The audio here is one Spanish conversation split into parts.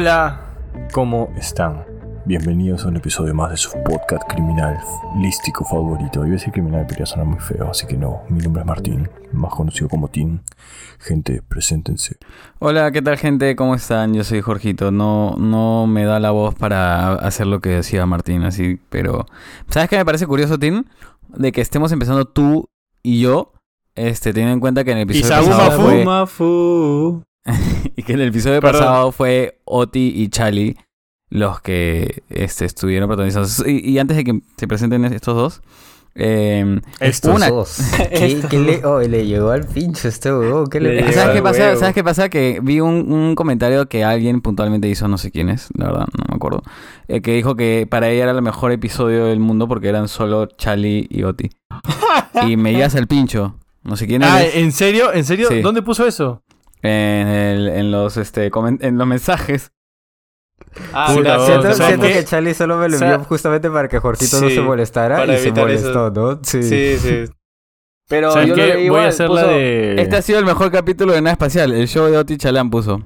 Hola, ¿cómo están? Bienvenidos a un episodio más de su podcast criminal lístico favorito. Yo voy a decir criminal, pero ya suena muy feo, así que no. Mi nombre es Martín, más conocido como Tim. Gente, preséntense. Hola, ¿qué tal gente? ¿Cómo están? Yo soy Jorgito. No, no me da la voz para hacer lo que decía Martín, así, pero... ¿Sabes qué me parece curioso, Tim? De que estemos empezando tú y yo, este, teniendo en cuenta que en el episodio pasado Mafu. fue... Y que en el episodio Perdón. pasado fue Oti y Chali los que este, estuvieron protagonizando. Y, y antes de que se presenten estos dos, eh, Estos una- dos. ¿Qué, qué le, oh, le llegó al pincho este huevón? ¿Qué le Le ¿Sabes qué pasa? huevo. ¿Sabes qué pasa? Que vi un, un comentario que alguien puntualmente hizo, no sé quién es, la verdad, no me acuerdo, eh, que dijo que para ella era el mejor episodio del mundo porque eran solo Charlie y Oti. y me llegas al pincho. No sé quién Ah, es. ¿en serio? ¿En serio? Sí. ¿Dónde puso eso? En, el- en los este comen- en los mensajes. Ah, Puta, Siento, ¿sabes siento que Charlie solo me lo O sea, envió justamente para que Jorgito no se molestara y se molestó, eso. ¿no? Sí. Sí, sí. Pero ¿Saben yo qué? lo leí Voy a hacer la puso, de... Este ha sido el mejor capítulo de Nada Espacial. El show de Oti Chalán puso.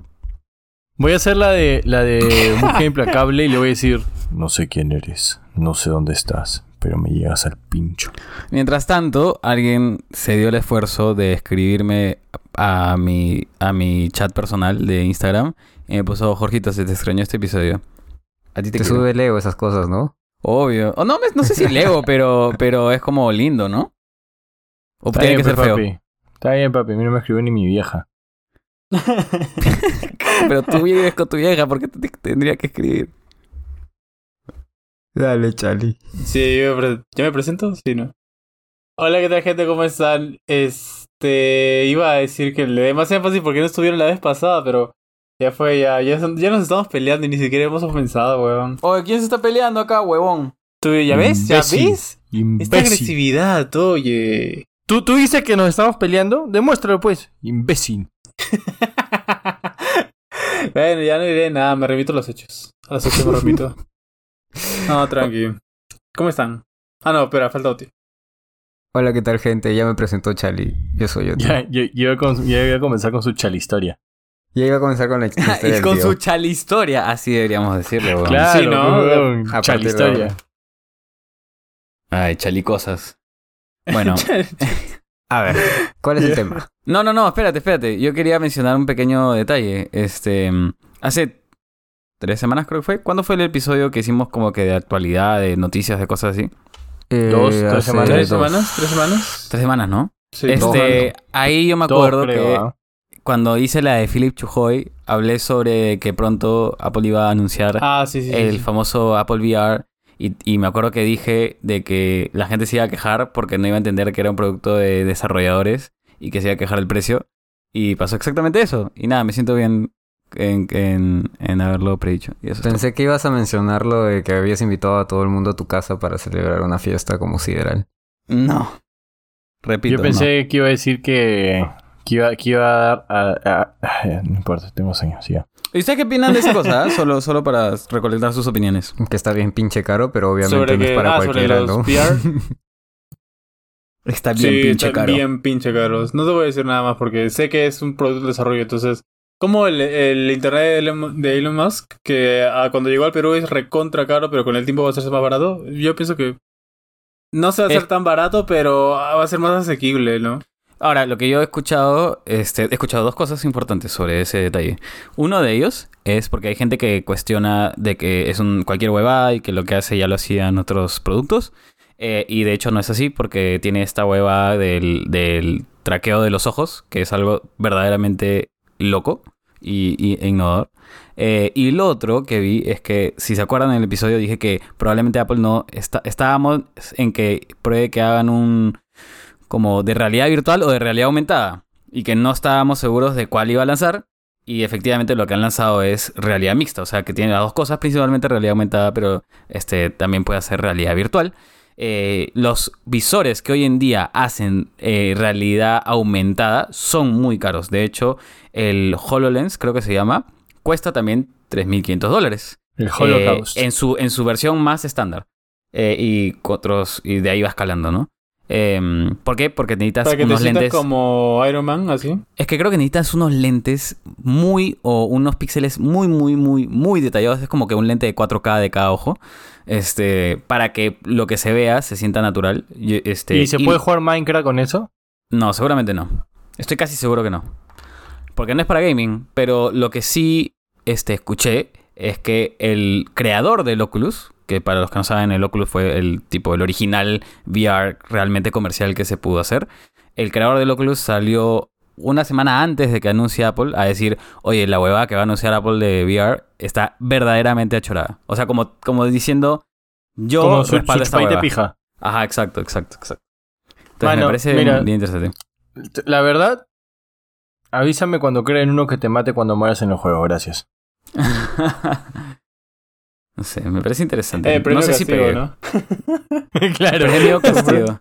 Voy a hacer la de la de Mujer Implacable y le voy a decir... No sé quién eres, no sé dónde estás, pero me llegas al pincho. Mientras tanto, alguien se dio el esfuerzo de escribirme a mi, a mi chat personal de Instagram y me puso, Jorgito, se te extrañó este episodio. A ti te, Te quiero". sube el ego esas cosas, ¿no? Obvio. O no, me- no sé si leo, pero, pero es como lindo, ¿no? O Está tiene que ser feo. papi. Está bien, papi. A mí no me escribió ni mi vieja. Pero tú vives con tu vieja, ¿por qué te, te tendría que escribir? Dale, Charlie. Sí, yo me, pre- ¿yo me presento? Sí, ¿no? Hola, ¿qué tal, gente? ¿Cómo están? Este. Iba a decir que le dé más énfasis porque no estuvieron la vez pasada, pero. Ya fue, ya. Ya, son- ya nos estamos peleando y ni siquiera hemos comenzado, weón. Oye, ¿quién se está peleando acá, huevón? ¿Tú ya ves? ¿Ya Imbécil. ves? Esta agresividad, oye. ¿Tú, ¿Tú dices que nos estamos peleando? Demuéstralo, pues. Imbécil. bueno, ya no diré nada, me remito a los hechos. A los hechos me remito. No, tranqui. ¿Cómo están? Ah, no, espera, falta Oti. Hola, ¿qué tal, gente? Ya me presentó Charlie. Yo soy yo. Ya, ya, ya iba a iba comenzar con su chalistoria. Ya iba a comenzar con la historia y con tío. su chalistoria, así deberíamos decirle, huevón. Claro, Sí, ¿no? weón, A partir de chalistoria. ahora. Ay, chalicosas. Bueno. A ver, ¿cuál es el tema? No, no, no, espérate, espérate. Yo quería mencionar un pequeño detalle. Este, hace tres semanas creo que fue. ¿Cuándo fue el episodio que hicimos como que de actualidad, de noticias, de cosas así? Eh, Dos, tres semanas. ¿Tres dos. semanas? ¿Tres semanas? Tres semanas, ¿no? Sí, este, ahí yo me Dos, acuerdo creo, que ¿ah? cuando hice la de Philip Chujoy, hablé sobre que pronto Apple iba a anunciar Ah, sí, sí. sí, el sí. famoso Apple VR. Y, y me acuerdo que dije de que la gente se iba a quejar porque no iba a entender que era un producto de desarrolladores y que se iba a quejar el precio. Y pasó exactamente eso. Y nada, me siento bien en, en, en haberlo predicho. Y eso. Pensé que ibas a mencionar lo de que habías invitado a todo el mundo a tu casa para celebrar una fiesta como sideral. No. Repito. Yo pensé que iba a decir que, que, iba, que iba a dar a, a- No importa, tengo sueños, ya. ¿Y ustedes qué opinan de esa cosa? Solo, solo para recolectar sus opiniones. Que está bien pinche caro, pero obviamente Sobre no es que- para ah, sobre cualquiera, los ¿no? Está bien sí, pinche caro. bien pinche caros. No te voy a decir nada más porque sé que es un producto de desarrollo. Entonces, como el, el internet de Elon, Musk, que ah, cuando llegó al Perú es recontra caro, pero con el tiempo va a hacerse más barato. Yo pienso que no se va a hacer tan barato, pero ah, va a ser más asequible, ¿no? Ahora, lo que yo he escuchado, este, he escuchado dos cosas importantes sobre ese detalle. Uno de ellos es porque hay gente que cuestiona de que es un cualquier hueva y que lo que hace ya lo hacían otros productos. Eh, y de hecho no es así porque tiene esta hueva del, del traqueo de los ojos, que es algo verdaderamente loco y, y e y lo otro que vi es que, si se acuerdan en el episodio, dije que probablemente Apple no está, estábamos en que pruebe que hagan un como de realidad virtual o de realidad aumentada y que no estábamos seguros de cuál iba a lanzar y efectivamente lo que han lanzado es realidad mixta, o sea que tiene las dos cosas, principalmente realidad aumentada, pero este también puede hacer realidad virtual. Eh, los visores que hoy en día hacen eh, realidad aumentada son muy caros. De hecho, el HoloLens, creo que se llama, cuesta también 3.500 dólares. El Holocaust. Eh, en, su, en su versión más estándar. Y otros, y de ahí va escalando, ¿no? Em, ¿Por qué? Porque necesitas Para que unos lentes. como Iron Man, así. Es que creo que necesitas unos lentes muy o unos píxeles muy, muy, muy, muy detallados. Es como que un lente de 4K de cada ojo. Este, para que lo que se vea se sienta natural. Y, este, ¿Y se puede jugar Minecraft con eso? No, seguramente no. Estoy casi seguro que no. Porque no es para gaming. Pero lo que sí este, escuché es que el creador del Oculus, que para los que no saben, el Oculus fue el tipo, el original VR realmente comercial que se pudo hacer. El creador del Oculus salió una semana antes de que anuncie Apple a decir, oye, la huevada que va a anunciar Apple de VR está verdaderamente achorada. O sea, como, como diciendo, yo Como su, respaldo su esta huevada. pija. Ajá, exacto, exacto, exacto. Entonces Mano, me parece mira. bien interesante. La verdad, avísame cuando creen uno que te mate cuando mueras en los juegos, gracias. no sé, me parece interesante. Eh, no sé si pegué. ¿no? claro. Premio castigo.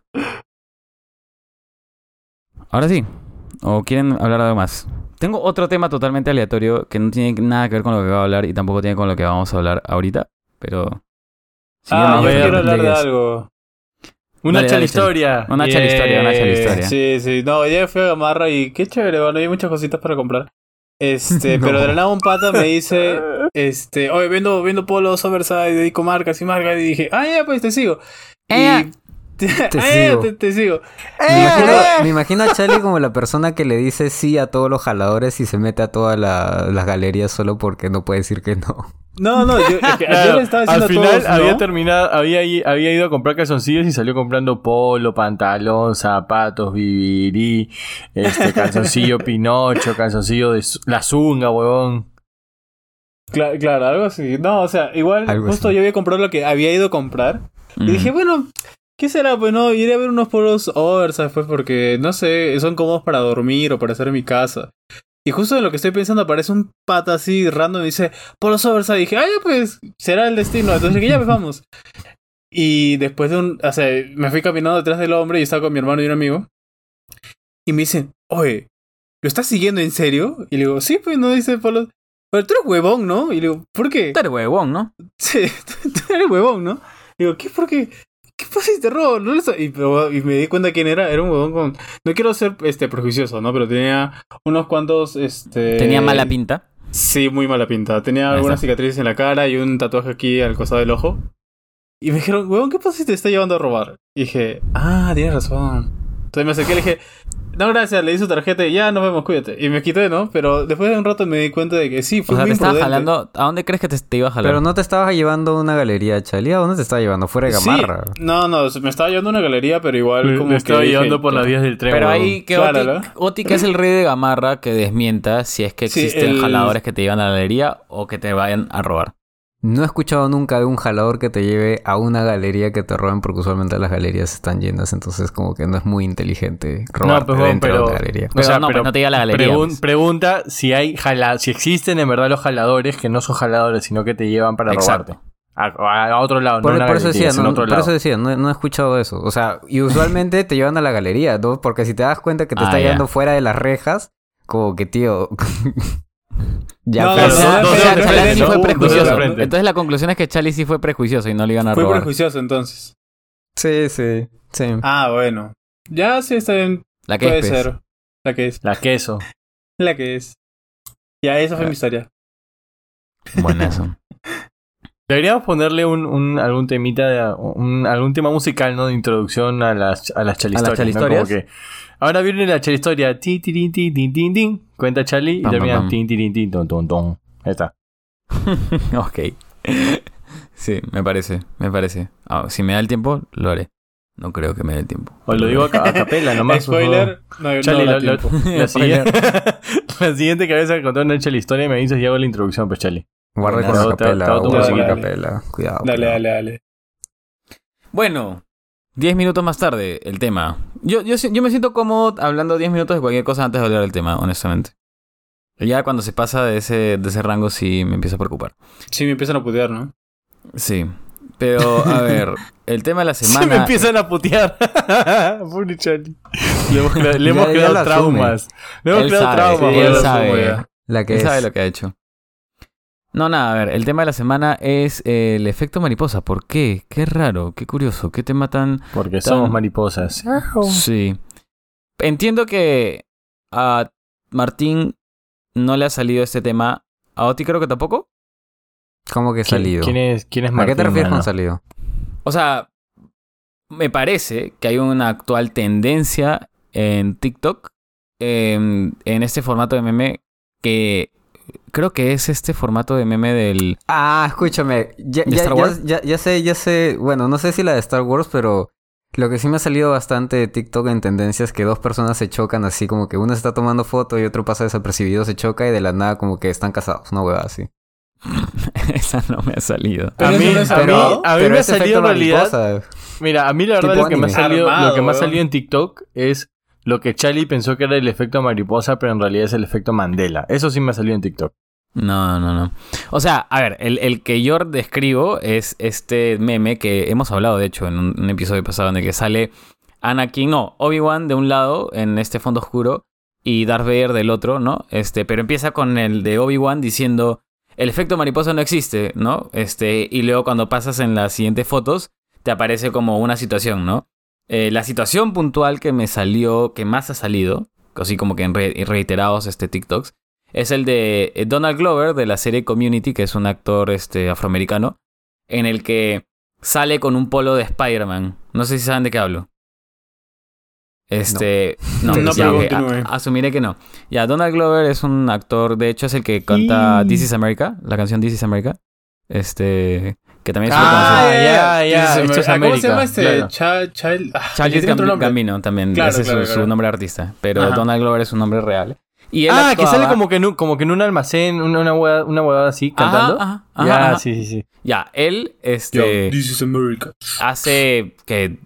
Ahora sí. ¿O quieren hablar de algo más? Tengo otro tema totalmente aleatorio que no tiene nada que ver con lo que voy a hablar y tampoco tiene con lo que vamos a hablar ahorita, pero... Ah, Sígueme, yo quiero hablar de algo. Una Dale, historia. Una chela historia, una chela Yeah. historia. Sí, sí. No, ya fui a Gamarra y qué chévere, bueno, hay muchas cositas para comprar. Este, No. pero de la nada un pata me dice, este, oye, vendo, vendo polos oversize, dedico marcas y marcas, y dije, ah, ya, pues te sigo. Eh, y, ah, ya, sigo. te, te sigo. Me imagino, me imagino a Charlie como la persona que le dice sí a todos los jaladores y se mete a todas la- las galerías solo porque no puede decir que no. No, no, yo, es que Claro, yo le estaba diciendo al final todos, ¿no? había terminado, había, ido a comprar calzoncillos y salió comprando polo, pantalón, zapatos, vivirí, este calzoncillo Pinocho, calzoncillo de la zunga, huevón. Cla- claro, algo así. No, o sea, igual Algo justo así. yo había comprado lo que había ido a comprar. mm. Y dije, bueno, ¿qué será? Pues no, iré a ver unos polos oversize, pues, porque, no sé, son cómodos para dormir o para estar en mi casa. Y justo en lo que estoy pensando aparece un pata así random y dice, polos oversize. Y dije, ah, ya pues, será el destino. Entonces dije, ya pues vamos. Y después de un, o sea, me fui caminando detrás del hombre y estaba con mi hermano y un amigo. Y me dicen, oye, ¿lo estás siguiendo en serio? Y le digo, sí, pues no dice polos. Pero tú eres huevón, ¿no? Y le digo, ¿por qué? Tú eres huevón, ¿no? Sí, tú eres huevón, ¿no? Digo, ¿qué? ¿Por qué? ¿Qué pasa si te robo? No y, me di cuenta quién era. Era un huevón con... No quiero ser este prejuicioso, ¿no? Pero tenía unos cuantos... Este... Tenía mala pinta. Sí, muy mala pinta. Tenía algunas cicatrices en la cara y un tatuaje aquí al costado del ojo. Y me dijeron, huevón, ¿qué pasa si te está llevando a robar? Y dije, ah, tienes razón. Entonces me acerqué y le dije, no, gracias, le di su tarjeta y ya nos vemos, cuídate. Y me quité, ¿no? Pero después de un rato me di cuenta de que sí, fue O sea, muy te estaba jalando... ¿A dónde crees que te, te iba a jalar? Pero no te estabas llevando una galería, Charlie. ¿A dónde te estaba llevando? Fuera de Sí, Gamarra. no, no, me estaba llevando una galería, pero igual Me, como me que estaba dije, llevando por las vías del tren. Pero ahí que Claro, Oti, ¿no? Oti, que es el rey de Gamarra, que desmienta si es que Sí, existen el- jaladores que te llevan a la galería o que te vayan a robar. No he escuchado nunca de un jalador que te lleve a una galería que te roben porque usualmente las galerías están llenas. Entonces como que no es muy inteligente robarte pues, bueno, dentro pero- de una galería. Pero no, pues no te diga la galería, pregun- pues. Pregunta si hay jala si existen en verdad los jaladores que no son jaladores, sino que te llevan para Exacto. robarte. A, a otro lado, Por, no por eso decía, no, otro por lado. eso decía, no, no he escuchado eso. O sea, y usualmente te llevan a la galería, ¿no? Porque si te das cuenta que te Ah, está llevando fuera de las rejas, como que, tío... ya, No, pero no, O no, sea, o Charlie sí fue prejuicioso. Entonces la conclusión es que Charlie sí fue prejuicioso y no le iban a Fue robar. prejuicioso entonces. Sí, sí, sí. Ah, bueno. Ya sí está bien. La que Puede es ser. La que es. La queso. La que es. Ya, esa Ah. fue mi historia. Bueno, eso. Deberíamos ponerle un, un- algún temita, de- un, algún tema musical, ¿no? De introducción a las, a las chalistorias. chalistorias? ¿no? Como que, ahora viene la chalistoria. Ti, ti, ti, ti, tin, tin, tin. Cuenta Charlie y termina. Tin, tin, tin, tin, ton, ton, ton. Ahí está. ok. Sí, me parece, me parece. Ah, si me da el tiempo, lo haré. No creo que me dé el tiempo. O lo digo a, a capela nomás. Spoiler. No, Charlie, no la, da la- siguiente, la siguiente que vayas a contar una chalistoria me dices y hago la introducción, pues Charlie. Guarda con la capela, guarda con la musiquita. capela. Cuidado. Dale, cuidado. dale, dale. Bueno, 10 minutos más tarde, el tema. Yo, yo, yo me siento cómodo hablando 10 minutos de cualquier cosa antes de hablar del tema, honestamente. Ya cuando se pasa de ese, de ese rango sí me empiezo a preocupar. Sí, me empiezan a putear, ¿no? Sí. Pero, a ver, el tema de la semana... Se me empiezan a putear. Le hemos, le hemos ya creado traumas. Le hemos Él creado sabe, traumas. sí, él sabe. La que Él es. sabe lo que ha hecho. No, nada, a ver, el tema de la semana es eh, el efecto mariposa. ¿Por qué? Qué raro, qué curioso, qué tema tan... Porque Tan- somos mariposas. Sí. Entiendo que a Martín no le ha salido este tema. A Oti creo que tampoco. ¿Cómo que ¿Quién- salido? ¿Quién es, quién es ¿A qué Martín, te refieres mano? con salido? O sea, me parece que hay una actual tendencia en TikTok em, en este formato de meme que creo que es este formato de meme del... Ah, escúchame. Ya, ¿De ya, Star ya- Wars? ya- ya sé, ya sé. Bueno, no sé si la de Star Wars, pero lo que sí me ha salido bastante de TikTok en tendencia es que dos personas se chocan así, como que uno se está tomando foto y otro pasa desapercibido, se choca y de la nada como que están casados, una huevada así. Esa no me ha salido. Pero A mí, es a mí, armado. a mí pero me ha salido en realidad. mariposa. Mira, a mí la verdad lo que, me ha salido, Armado, lo que me ha salido en TikTok es lo que Charlie pensó que era el efecto mariposa, pero en realidad es el efecto Mandela. Eso sí me ha salido en TikTok. No, no, no. O sea, a ver, el, el que yo describo es este meme que hemos hablado, de hecho, en un, episodio pasado en el que sale Anakin, no, Obi-Wan de un lado en este fondo oscuro y Darth Vader del otro, ¿no? Este, pero empieza con el de Obi-Wan diciendo el efecto mariposa no existe, ¿no? Este, y luego cuando pasas en las siguientes fotos te aparece como una situación, ¿no? Eh, la situación puntual que me salió, que más ha salido, así como que en re- reiterados este TikToks, es el de eh, Donald Glover de la serie Community, que es un actor este, afroamericano, en el que sale con un polo de Spider-Man. No sé si saben de qué hablo. Este. No, No, ya, a- continúe. asumiré que no. Ya, Donald Glover es un actor, de hecho, es el que canta Y- This is America, la canción This is America. Este. Que también es Ah, ya, ya, ¿Cómo se llama este? claro. Cha- Child- ah, Charles. Gambino también. Claro, ese es su- claro, su, claro. nombre artista. Pero Ajá. Donald Glover es un nombre real. Y él Ah, que sale como que en un, como que en un almacén, una, una huevada, una así, cantando. ajá, ajá, ya, ajá. sí, sí, sí. Ya, él, Yo, este. This is America. hace que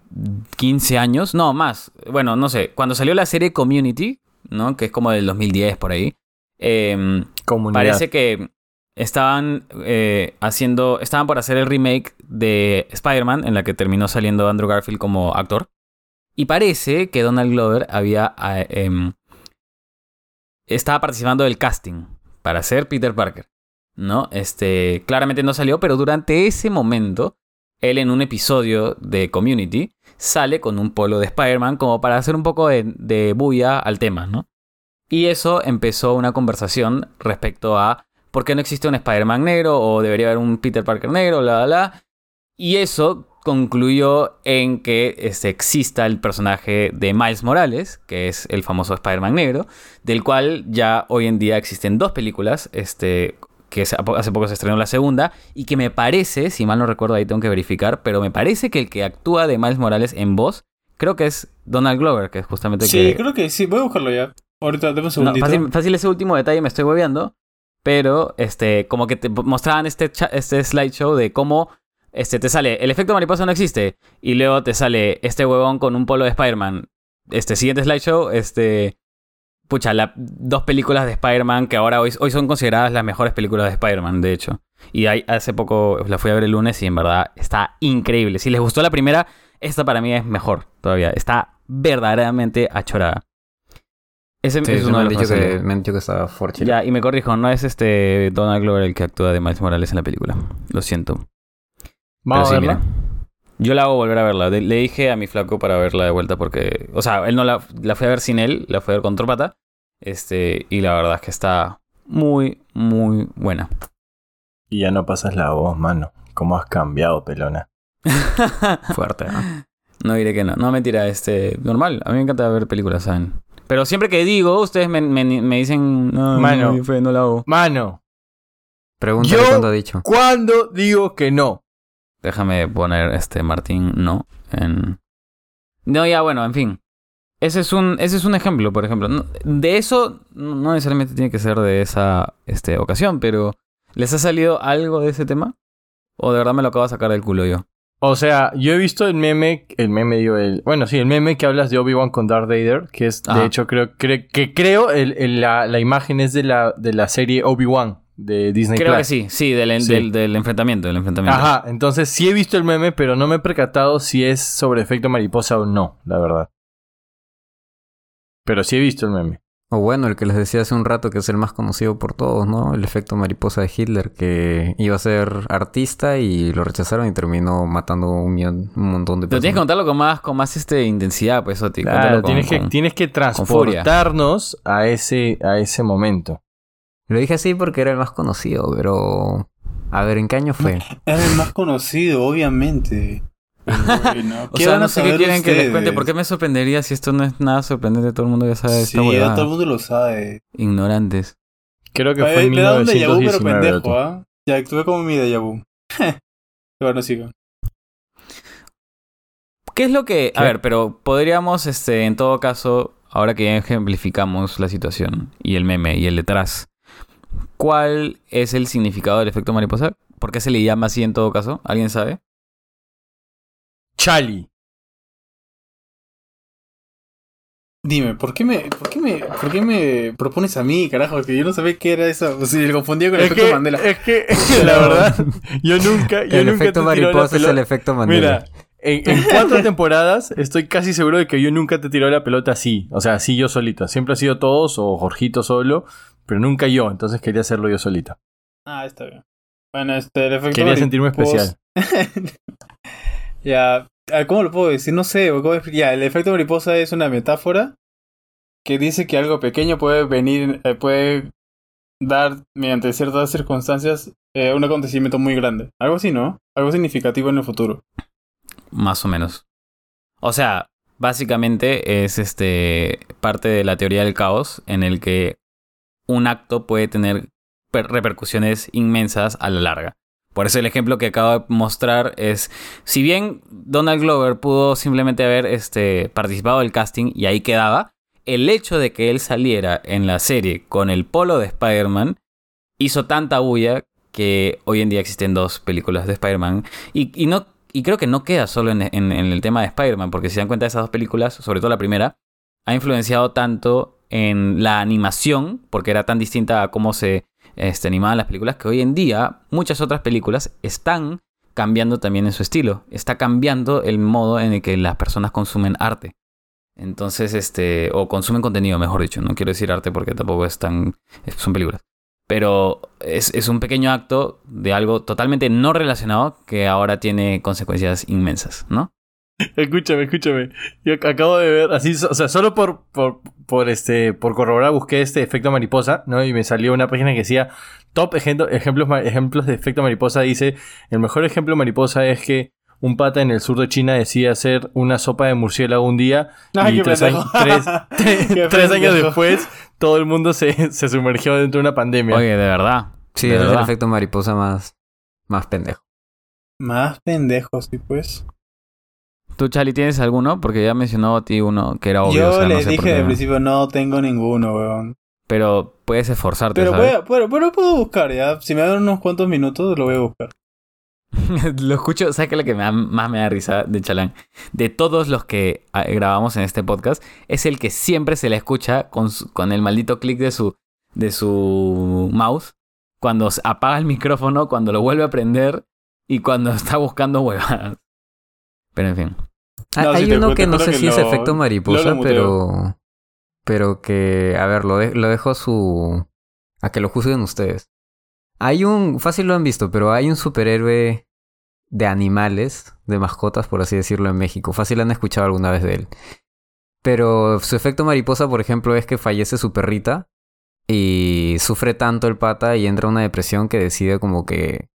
15 años, no más, bueno, no sé, cuando salió la serie Community, ¿no? Que es como del 2010 por ahí. em, Comunidad. parece que estaban eh, haciendo, estaban por hacer el remake de Spider-Man, en la que terminó saliendo Andrew Garfield como actor. Y parece que Donald Glover había ah, em, estaba participando del casting para ser Peter Parker. ¿No? Este. Claramente no salió, pero durante ese momento él en un episodio de Community sale con un polo de Spider-Man como para hacer un poco de, bulla al tema, ¿no? Y eso empezó una conversación respecto a por qué no existe un Spider-Man negro o debería haber un Peter Parker negro, bla, bla, bla. Y eso concluyó en que este, exista el personaje de Miles Morales, que es el famoso Spider-Man negro, del cual ya hoy en día existen dos películas, este, que hace poco se estrenó la segunda, y que me parece, si mal no recuerdo, ahí tengo que verificar, pero me parece que el que actúa de Miles Morales en voz, creo que es Donald Glover, que es justamente Sí, que... creo que sí. Voy a buscarlo ya. Ahorita, dame un No, segundito. fácil, fácil ese último detalle me estoy hueveando, pero este, como que te mostraban este, este slideshow de cómo este, te sale, el efecto mariposa no existe, y luego te sale este huevón con un polo de Spider-Man. Este siguiente slideshow, este, pucha, la, dos películas de Spider-Man que ahora hoy, hoy son consideradas las mejores películas de Spider-Man, de hecho. Y hay- hace poco la fui a ver el lunes y en verdad está increíble. Si les gustó la primera, esta para mí es mejor todavía. Está verdaderamente achorada. Ese Sí, es uno me, de los dicho que, me han dicho que estaba fuerte. Ya, y me corrijo, no es este Donald Glover el que actúa de Miles Morales en la película. Lo siento. Vamos Pero a sí, verla. mira. Yo la hago volver a verla. De- le dije a mi flaco para verla de vuelta porque. O sea, él no la, la fue a ver sin él, la fue a ver con otro pata. Este, y la verdad es que está muy, muy buena. Y ya no pasas la voz, mano. ¿Cómo has cambiado, pelona? Fuerte, ¿no? No diré que no. No, mentira, este. Normal. A mí me encanta ver películas, ¿saben? Pero siempre que digo, ustedes me, me- me dicen. No, Mano. no, la hago. Mano, Pregúntale Yo- cuándo ha dicho. ¿cuándo digo que no? Déjame poner este Martín no en. No, ya, bueno, en fin. Ese es un, ese es un ejemplo, por ejemplo. De eso no no necesariamente tiene que ser de esa este, ocasión, pero ¿les ha salido algo de ese tema? ¿O de verdad me lo acabo de sacar del culo yo? O sea, yo he visto el meme, el meme digo, el, bueno, sí, el meme que hablas de Obi-Wan con Darth Vader, que es, Ajá. de hecho, creo, cre- que creo el, el- la, la imagen es de la, de la serie Obi-Wan de Disney Creo Plus. que sí, sí, del, Sí. Del, del enfrentamiento, del enfrentamiento. Ajá, entonces sí he visto el meme, pero no me he percatado si es sobre efecto mariposa o no, la verdad. Pero sí he visto el meme. O bueno, el que les decía hace un rato que es el más conocido por todos, ¿no? El efecto mariposa de Hitler, que iba a ser artista y lo rechazaron y terminó matando un, millón- un montón de Pero tienes que personas. contarlo con más, con más este, intensidad, pues, Oti. Claro, Cuéntalo con- tienes, que, con- tienes que transportarnos a ese, a ese momento. Lo dije así porque era el más conocido, pero... A ver, ¿en qué año fue? Era el más conocido, obviamente. Bueno, O ¿qué sea, van a no sé qué saber quieren que les cuente. ¿Por qué me sorprendería si esto no es nada sorprendente? Todo el mundo ya sabe Sí, esta ya todo el mundo lo sabe. Ignorantes. Creo que Me, fue en me da un déjà vu, pero 1919. pendejo. ¿ah? Ya actué como mi déjà vu. bueno, sigo. ¿Qué es lo que...? A ver, pero podríamos, este, en todo caso, ahora que ya ejemplificamos la situación y el meme y el detrás, ¿cuál es el significado del efecto mariposa? ¿Por qué se le llama así en todo caso? ¿Alguien sabe? Chali. Dime, ¿por qué me, por qué me, por qué me propones a mí, carajo? Porque yo no sabía qué era eso. O sea, lo confundía con el Es efecto que, Mandela. es que, la verdad, yo nunca, yo el nunca efecto te mariposa es el efecto Mandela. Mira, en, en cuatro temporadas estoy casi seguro de que yo nunca te tiró la pelota así. O sea, así yo solito. Siempre ha sido todos o Jorgito solo, pero nunca yo. Entonces quería hacerlo yo solito. Ah, está bien. Bueno, este, el efecto Quería sentirme especial. ya, ¿cómo lo puedo decir? No sé, ¿cómo? Ya, el efecto mariposa es una metáfora que dice que algo pequeño puede venir, eh, puede dar, mediante ciertas circunstancias, eh, un acontecimiento muy grande. Algo así, ¿no? Algo significativo en el futuro. Más o menos. O sea, básicamente es este parte de la teoría del caos en el que un acto puede tener per- repercusiones inmensas a la larga. Por eso el ejemplo que acabo de mostrar es, si bien Donald Glover pudo simplemente haber este, participado del casting y ahí quedaba, el hecho de que él saliera en la serie con el polo de Spider-Man hizo tanta bulla que hoy en día existen dos películas de Spider-Man y, no y creo que no queda solo en, en- en el tema de Spider-Man, porque si se dan cuenta esas dos películas, sobre todo la primera, ha influenciado tanto en la animación, porque era tan distinta a cómo se este, animaban las películas, que hoy en día muchas otras películas están cambiando también en su estilo. Está cambiando el modo en el que las personas consumen arte. Entonces, este, o consumen contenido, mejor dicho. No quiero decir arte porque tampoco es tan, son películas. Pero es, es un pequeño acto de algo totalmente no relacionado que ahora tiene consecuencias inmensas, ¿no? Escúchame, escúchame. Yo ac- acabo de ver, así, o sea, solo por, por, por este, por corroborar busqué este efecto mariposa, ¿no? Y me salió una página que decía top ejemplo- ejemplos, ejemplos de efecto mariposa. Dice, el mejor ejemplo mariposa es que un pata en el sur de China decide hacer una sopa de murciélago un día Ay, y tres, pendejo. años- tres- Qué tres años pendejo. después todo el mundo se, se sumergió dentro de una pandemia. Oye, de verdad. Sí, de ese es el efecto mariposa más, más pendejo. Más pendejos, sí, pues. ¿Tú, Charlie, tienes alguno? Porque ya mencionó a ti uno que era obvio. Yo o sea, no les sé por dije de principio, no tengo ninguno, weón. Pero puedes esforzarte, Pero, voy ¿sabes? a, pero, pero puedo buscar, ya. Si me dan unos cuantos minutos, lo voy a buscar. lo escucho, ¿sabes qué es lo que me da- más me da risa de Chalán? De todos los que ah, grabamos en este podcast, es el que siempre se le escucha con, su- con el maldito clic de su, de su mouse, cuando apaga el micrófono, cuando lo vuelve a prender y cuando está buscando huevadas. Pero en fin. No, Hay uno que no sé que si es efecto mariposa, pero. Pero que. A ver, lo, de- lo dejo a su. A que lo juzguen ustedes. Hay un. Fácil lo han visto, pero hay un superhéroe de animales, de mascotas, por así decirlo, en México. Fácil han escuchado alguna vez de él. Pero su efecto mariposa, por ejemplo, es que fallece su perrita. Y sufre tanto el pata y entra en una depresión que decide como que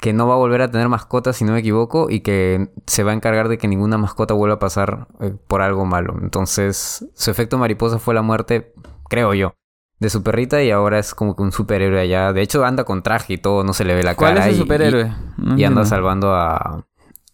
que no va a volver a tener mascotas, si no me equivoco, y que se va a encargar de que ninguna mascota vuelva a pasar eh, por algo malo. Entonces, su efecto mariposa fue la muerte, creo yo, de su perrita y ahora es como que un superhéroe allá. De hecho, anda con traje y todo, no se le ve la ¿Cuál cara. es el y- superhéroe? No Y, y anda salvando a...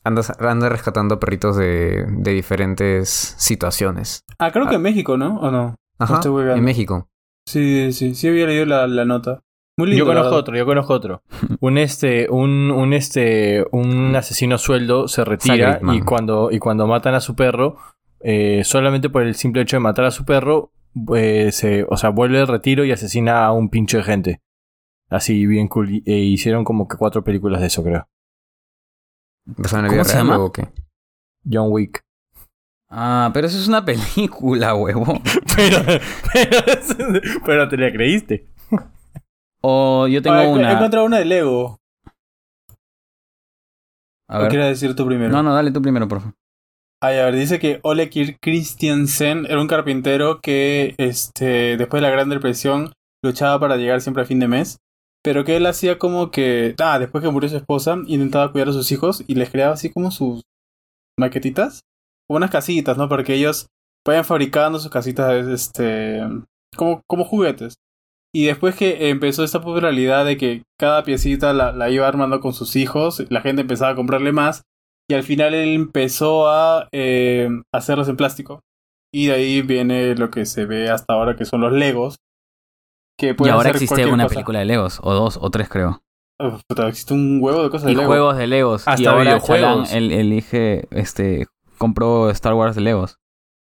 Anda, anda rescatando perritos de, de diferentes situaciones. Ah, creo Ah. que en México, ¿no? ¿O no? Ajá, estoy hueveando. en México. Sí, sí, sí había leído la, la nota. Muy lindo. Yo conozco verdad. otro, yo conozco otro. Un este, un, un este, un asesino a sueldo se retira y cuando, y cuando matan a su perro, eh, solamente por el simple hecho de matar a su perro, eh, se, o sea, vuelve al retiro y asesina a un pinche de gente. Así bien cool. Y- e hicieron como que cuatro películas de eso, creo. ¿Basado en la ¿Cómo vida se real llama? o qué? John Wick. Ah, pero eso es una película, huevo. pero, pero, pero te la creíste. O yo tengo Ah, he- He una. encontrado una de Lego. A ¿O ver. quieres decir tú primero? No, no, dale tú primero, por favor. Ya, a ver, dice que Ole Kirk Christiansen era un carpintero que este, después de la Gran Depresión luchaba para llegar siempre a fin de mes. Pero que él hacía como que. Ah, después que murió su esposa, intentaba cuidar a sus hijos y les creaba así como sus maquetitas. Unas casitas, ¿no? Para que ellos vayan fabricando sus casitas este, como, como juguetes. Y después que empezó esta popularidad de que cada piecita la, la iba armando con sus hijos, la gente empezaba a comprarle más. Y al final él empezó a eh, hacerlos en plástico. Y de ahí viene lo que se ve hasta ahora, que son los Legos. Que Y ahora existe una cosa. película de Legos, o dos, o tres creo. Uf, existe un huevo de cosas de Y Lego. juegos de Legos. Hasta y ahora. Chalán, él elige, este, compró Star Wars de Legos.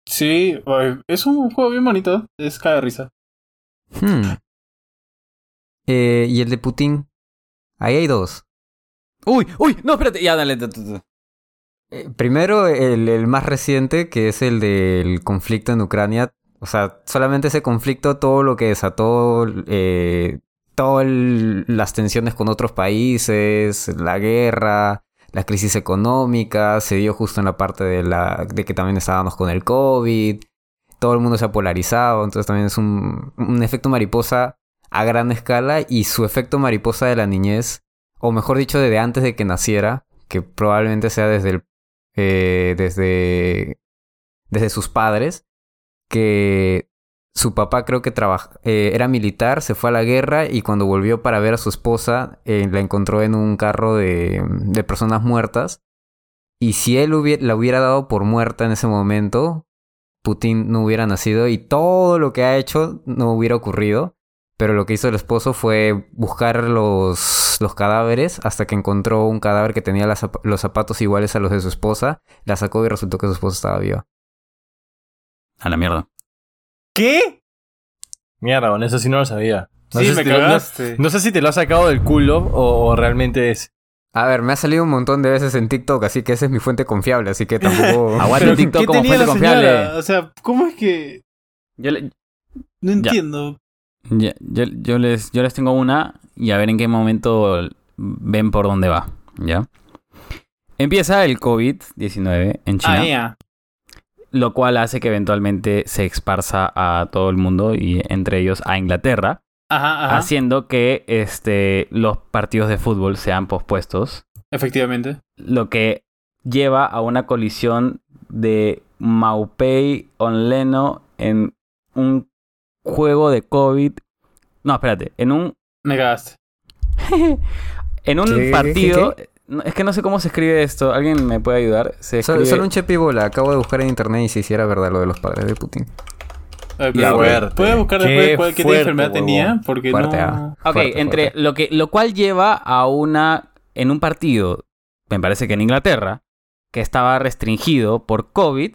Sí, es un juego bien bonito. Es cada risa. Hmm. Eh, y el de Putin. Ahí hay dos. Uy, uy, no, espérate, ya dale. Eh, primero, el, el más reciente, que es el del conflicto en Ucrania. O sea, solamente ese conflicto, todo lo que desató, eh, todas las tensiones con otros países, la guerra, la crisis económica, se dio justo en la parte de, la, de que también estábamos con el COVID, todo el mundo se ha polarizado, entonces también es un, un efecto mariposa a gran escala y su efecto mariposa de la niñez, o mejor dicho, desde antes de que naciera, que probablemente sea desde el eh, desde, desde sus padres, que su papá creo que trabaja, eh, era militar, se fue a la guerra y cuando volvió para ver a su esposa, eh, la encontró en un carro de, de personas muertas. Y si él hubiera, la hubiera dado por muerta en ese momento, Putin no hubiera nacido y todo lo que ha hecho no hubiera ocurrido. Pero lo que hizo el esposo fue buscar los, los cadáveres hasta que encontró un cadáver que tenía las los zapatos iguales a los de su esposa. La sacó y resultó que su esposa estaba viva. A la mierda. ¿Qué? Mierda, con eso sí no lo sabía. No sí, sé si me te lo- no- cagaste. No, sé si te lo has sacado del culo o, o realmente es. A ver, me ha salido un montón de veces en TikTok, así que esa es mi fuente confiable, así que tampoco... Aguante TikTok ¿qué como tenía fuente la confiable. O sea, ¿cómo es que.? Yo, le- No entiendo. Yo, yo les, yo les tengo una y a ver en qué momento ven por dónde va. ¿Ya? Empieza el COVID-19 en China. Ah, lo cual hace que eventualmente se esparza a todo el mundo y entre ellos a Inglaterra, Ajá, ajá. haciendo que este, los partidos de fútbol sean pospuestos, Efectivamente. lo que lleva a una colisión de Maupay Onleno en un juego de COVID. No, espérate, en un Me cagaste. en un ¿Qué? partido, no, es que no sé cómo se escribe esto, ¿alguien me puede ayudar? Se Solo, escribe- solo un chepibola, acabo de buscar en internet y si hiciera verdad lo de los padres de Putin. Qué pero, fuerte. ¿Puedes buscar Qué después cuál, qué fuerte, enfermedad huevón. tenía? Porque Fuerte, no. ah. Ok, Fuerte, entre fuerte. lo que lo cual lleva a una en un partido, me parece que en Inglaterra, que estaba restringido por COVID,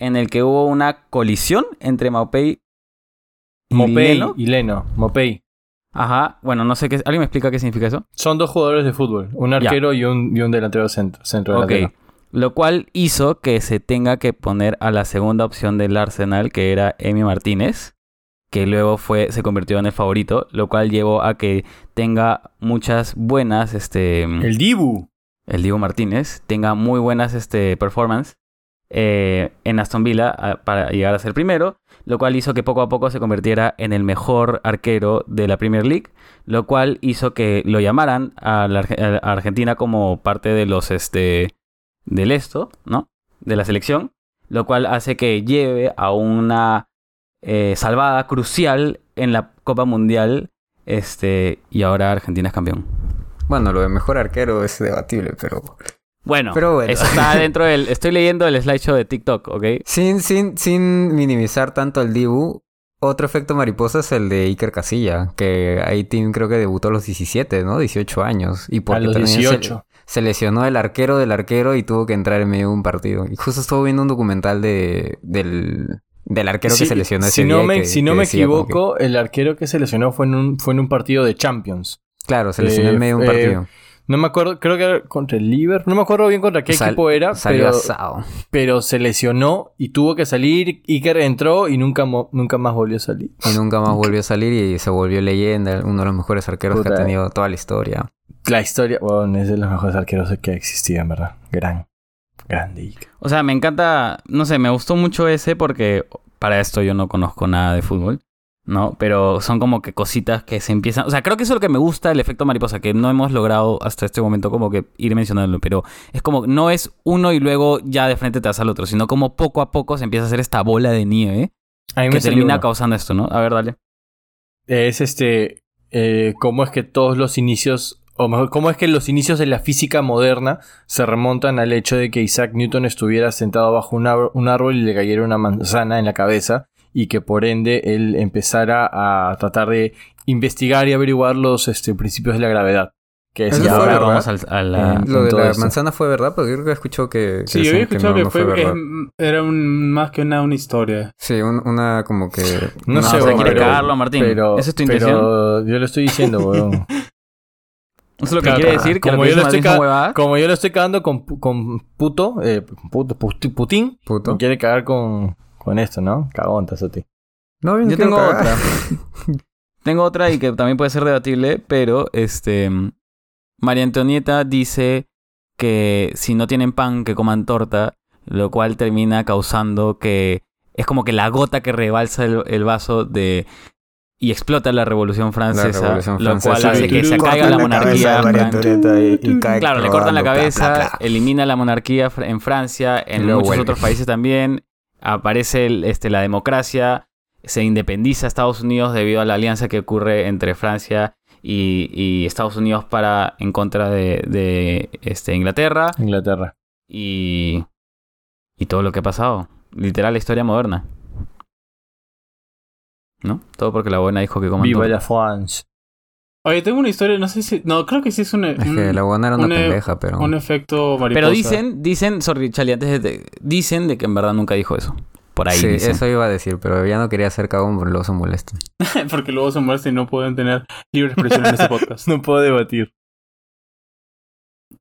en el que hubo una colisión entre Maupay y Mopey y Leno. Mopey. Ajá, bueno, no sé qué, ¿alguien me explica qué significa eso? Son dos jugadores de fútbol. Un arquero y un, y un delantero centro. delantero. Lo cual hizo que se tenga que poner a la segunda opción del Arsenal, que era Emi Martínez, que luego fue, se convirtió en el favorito, lo cual llevó a que tenga muchas buenas, este... El Dibu. el Diego Martínez tenga muy buenas este, performance eh, en Aston Villa a- para llegar a ser primero, lo cual hizo que poco a poco se convirtiera en el mejor arquero de la Premier League, lo cual hizo que lo llamaran a, la Argentina como parte de los este del esto, ¿no? De la selección, lo cual hace que lleve a una eh, salvada crucial en la Copa Mundial, este y ahora Argentina es campeón. Bueno, lo de mejor arquero es debatible, pero... Bueno, Pero bueno. eso está dentro del... Estoy leyendo el slideshow de TikTok, ¿ok? Sin, sin, sin minimizar tanto el Dibu, otro efecto mariposa es el de Iker Casilla, que ahí Tim creo que debutó a los 17, ¿no? 18 años. Y A porque los también se- 18. Se, lesionó el arquero del arquero y tuvo que entrar en medio de un partido. Y justo estuve viendo un documental de, del, del arquero que se lesionó ese si no día me, que- si no me que- equivoco, el arquero que se lesionó fue en un, fue en un partido de Champions. claro, se lesionó eh, en medio de un eh, partido. No me acuerdo, creo que era contra el Liverpool. No me acuerdo bien contra qué Sal- equipo era, Salió pero, asado. pero se lesionó y tuvo que salir. Iker entró y nunca, mo- nunca más volvió a salir. Y nunca más volvió a salir y se volvió leyenda. Uno de los mejores arqueros que ha tenido toda la historia. La historia, bueno, es de los mejores arqueros que ha existido, en verdad. Gran, grande Iker. O sea, me encanta, no sé, me gustó mucho ese porque para esto yo no conozco nada de fútbol, ¿no? Pero son como que cositas que se empiezan, o sea, creo que eso es lo que me gusta el efecto mariposa, que no hemos logrado hasta este momento como que ir mencionándolo, pero es como, no es uno y luego ya de frente te vas al otro, sino como poco a poco se empieza a hacer esta bola de nieve A mí que me termina uno. causando esto, ¿no? A ver, dale. es este eh, cómo es que todos los inicios o mejor cómo es que los inicios de la física moderna se remontan al hecho de que Isaac Newton estuviera sentado bajo un árbol y le cayera una manzana en la cabeza y que por ende él empezara a tratar de investigar y averiguar los este, principios de la gravedad que es fue ahora vamos al- a la... Eh, Lo de la esto. manzana fue verdad, porque creo que escuchó que. que Sí, yo había escuchado no, que, no fue, verdad. es- era un, más que una, una historia. Sí, un- una como que. No una sé, o sea, quiere cagarlo a Martín. pero, ¿Esa es tu pero intención? yo lo estoy diciendo weón. Eso es lo que Claro, quiere decir, que Como lo que yo lo estoy como yo lo cagando con, con puto, eh, puto Puti- Putin Puto. me quiere cagar con, con esto ¿no? cagón ti No, yo, no Yo tengo cagar. otra. tengo otra y que también puede ser debatible, pero este María Antonieta dice que si no tienen pan, que coman torta, lo cual termina causando que es como que la gota que rebalsa el, el vaso de y explota la Revolución Francesa, Revolución lo Francesa. cual hace que se caiga la la monarquía. cae Claro, le cortan la bla, cabeza, bla, bla. elimina la monarquía en Francia, en luego muchos vuelve. otros países también. Aparece el- este, la democracia, se independiza Estados Unidos debido a la alianza que ocurre entre Francia y, y Estados Unidos para en contra de, de, este, Inglaterra Inglaterra y, y todo lo que ha pasado. Literal, la historia moderna. ¿No? Todo porque la buena dijo que coman viva la France Oye, tengo una historia, no sé si... No, creo que sí es un, Es un, que la buena era una un, eh, pendeja, pero. un efecto mariposa. Pero dicen, dicen, sorry, Chali, antes de, dicen de que en verdad nunca dijo eso. Por ahí sí, dicen. eso iba a decir, pero ya no quería ser cagón porque luego se molesta. Porque luego se muestra y no pueden tener libre expresión en este podcast. no puedo debatir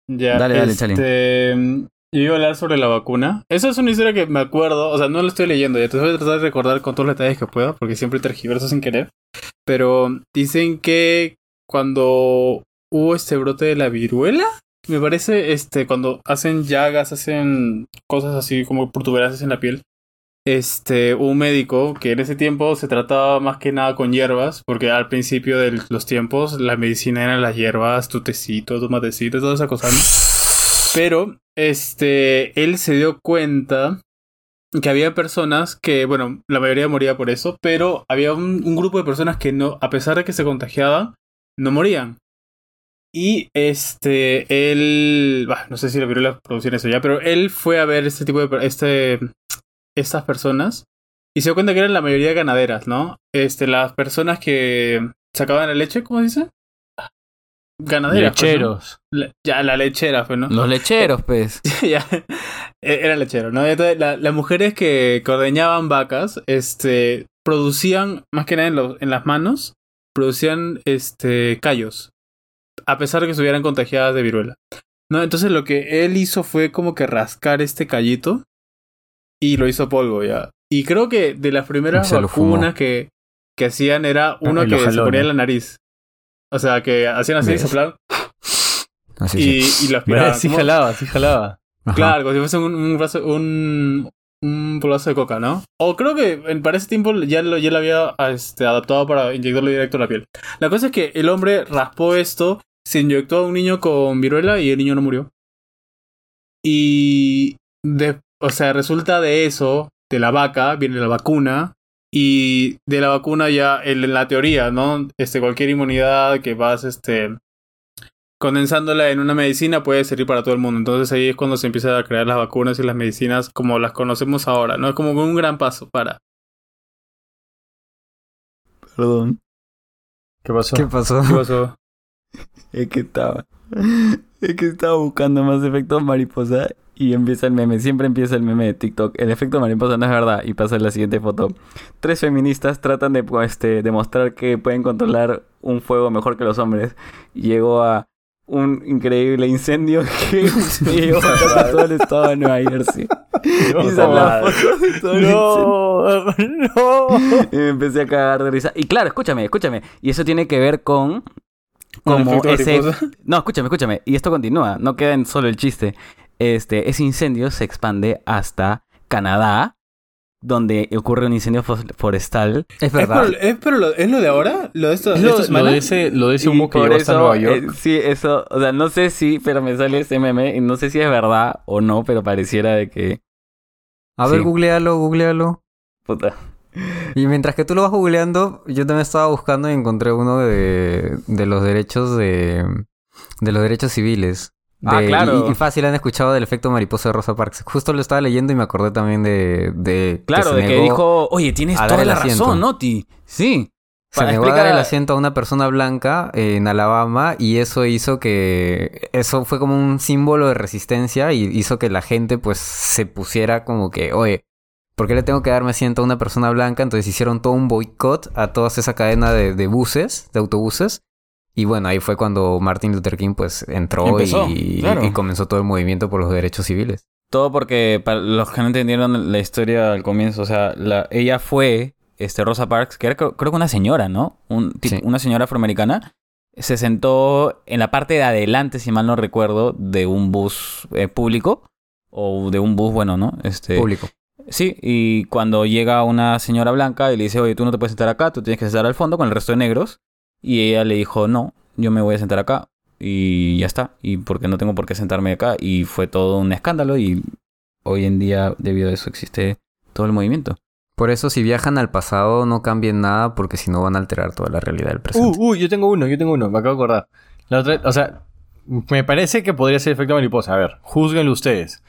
Ya, Dale, dale, Chali. este, Yo iba a hablar sobre la vacuna. Eso es una historia que me acuerdo, o sea, no lo estoy leyendo ya, te voy a tratar de recordar con todos los detalles que pueda, porque siempre tergiverso sin querer. Pero dicen que cuando hubo este brote de la viruela, me parece, este, cuando hacen llagas, hacen cosas así como protuberancias en la piel. Este, un médico que en ese tiempo se trataba más que nada con hierbas, porque al principio de los tiempos la medicina eran las hierbas, tu tecito, tu matecito, toda esa cosa. Pero, este, él se dio cuenta que había personas que, bueno, la mayoría moría por eso, pero había un, un grupo de personas que no, a pesar de que se contagiaban, no morían. Y este, él, bah, no sé si la viruela producía eso ya, pero él fue a ver este tipo de, este, estas personas y se dio cuenta que eran la mayoría ganaderas, ¿no? Este, las personas que sacaban la leche, ¿cómo dice? Ganaderas. pues, ¿no? lecheros ya, la lechera, pues, ¿no? Los lecheros, pues. ya. E- Era lechero, ¿no? Entonces, la- las mujeres que, que ordeñaban vacas, este, producían, más que nada en, los- en las manos, producían, este, callos. A pesar de que estuvieran contagiadas de viruela. ¿No? Entonces lo que él hizo fue como que rascar este callito y lo hizo polvo ya. Y creo que de las primeras vacunas que, que hacían era uno Ah, lo que se ponía en la nariz. O sea, que hacían así, soplaban Así y, sí. y lo aspiraban. sí jalaba sí jalaba Ajá. Claro, como si fuese un, un, brazo- un, un polvazo de coca, ¿no? O creo que para ese tiempo ya lo, ya lo había este, adaptado para inyectarlo directo a la piel. La cosa es que el hombre raspó esto, se inyectó a un niño con viruela y el niño no murió. Y, de, o sea, resulta de eso, de la vaca, viene la vacuna. Y de la vacuna ya, en en la teoría, ¿no? Este, cualquier inmunidad que vas, este, condensándola en una medicina puede servir para todo el mundo. Entonces ahí es cuando se empiezan a crear las vacunas y las medicinas como las conocemos ahora, ¿no? Es como un gran paso para. Perdón. ¿qué pasó? ¿Qué pasó? ¿Qué pasó? Es que estaba. Es que estaba buscando más efectos mariposa y empieza el meme. Siempre empieza el meme de TikTok. El efecto mariposa no es verdad. Y pasa la siguiente foto. Tres feministas tratan de pues, este, demostrar que pueden controlar un fuego mejor que los hombres. Y llegó a un increíble incendio que llevó a todo el estado de Nueva Jersey. y sale la foto de todo el. No, no. Y me empecé a cagar de risa. Y claro, escúchame, escúchame. Y eso tiene que ver con. Como ese. No, escúchame, escúchame. Y esto continúa. No queda en solo el chiste. Este, ese incendio se expande hasta Canadá, donde ocurre un incendio forestal. Es ¿Es, verdad. por- es, pero lo, ¿Es lo de ahora? ¿Lo de, esto, Es lo, esta lo de ese, lo de ese humo que llegó hasta Nueva York. eh, sí, eso. O sea, no sé si, pero me sale ese meme. Y no sé si es verdad o no, pero pareciera de que. A ver, googlealo, googlealo. Puta. Y mientras que tú lo vas googleando, yo también estaba buscando y encontré uno de, de los derechos de, de los derechos civiles. Ah, claro. Y, y fácil han escuchado del efecto mariposa de Rosa Parks. Justo lo estaba leyendo y me acordé también de, de Claro, de que dijo, oye, tienes toda la asiento. razón, Noti. Sí. Se Para negó a dar explicar- el asiento a una persona blanca en Alabama y eso hizo que... Eso fue como un símbolo de resistencia y hizo que la gente pues se pusiera como que, oye, ¿por qué le tengo que darme asiento a una persona blanca? Entonces hicieron todo un boicot a toda esa cadena de, de buses, de autobuses. Y bueno, ahí fue cuando Martin Luther King pues entró Empezó, y, claro. y comenzó todo el movimiento por los derechos civiles. Todo porque, para los que no entendieron la historia al comienzo, o sea, la, ella fue, este, Rosa Parks, que era creo, creo que una señora, ¿no? Un, tipo- Sí. Una señora afroamericana. Se sentó en la parte de adelante, si mal no recuerdo, de un bus eh, público. O de un bus, bueno, ¿no? Este, Público. Sí, y cuando llega una señora blanca y le dice, oye, tú no te puedes sentar acá, tú tienes que sentar al fondo con el resto de negros. Y ella le dijo, no, yo me voy a sentar acá. Y ya está. Y porque no tengo por qué sentarme acá. Y fue todo un escándalo. Y hoy en día, debido a eso, existe todo el movimiento. Por eso si viajan al pasado no cambien nada porque si no van a alterar toda la realidad del presente. Uh, uh, yo tengo uno, yo tengo uno, me acabo de acordar. La otra, o sea, me parece que podría ser efecto mariposa. A ver, juzguenlo ustedes.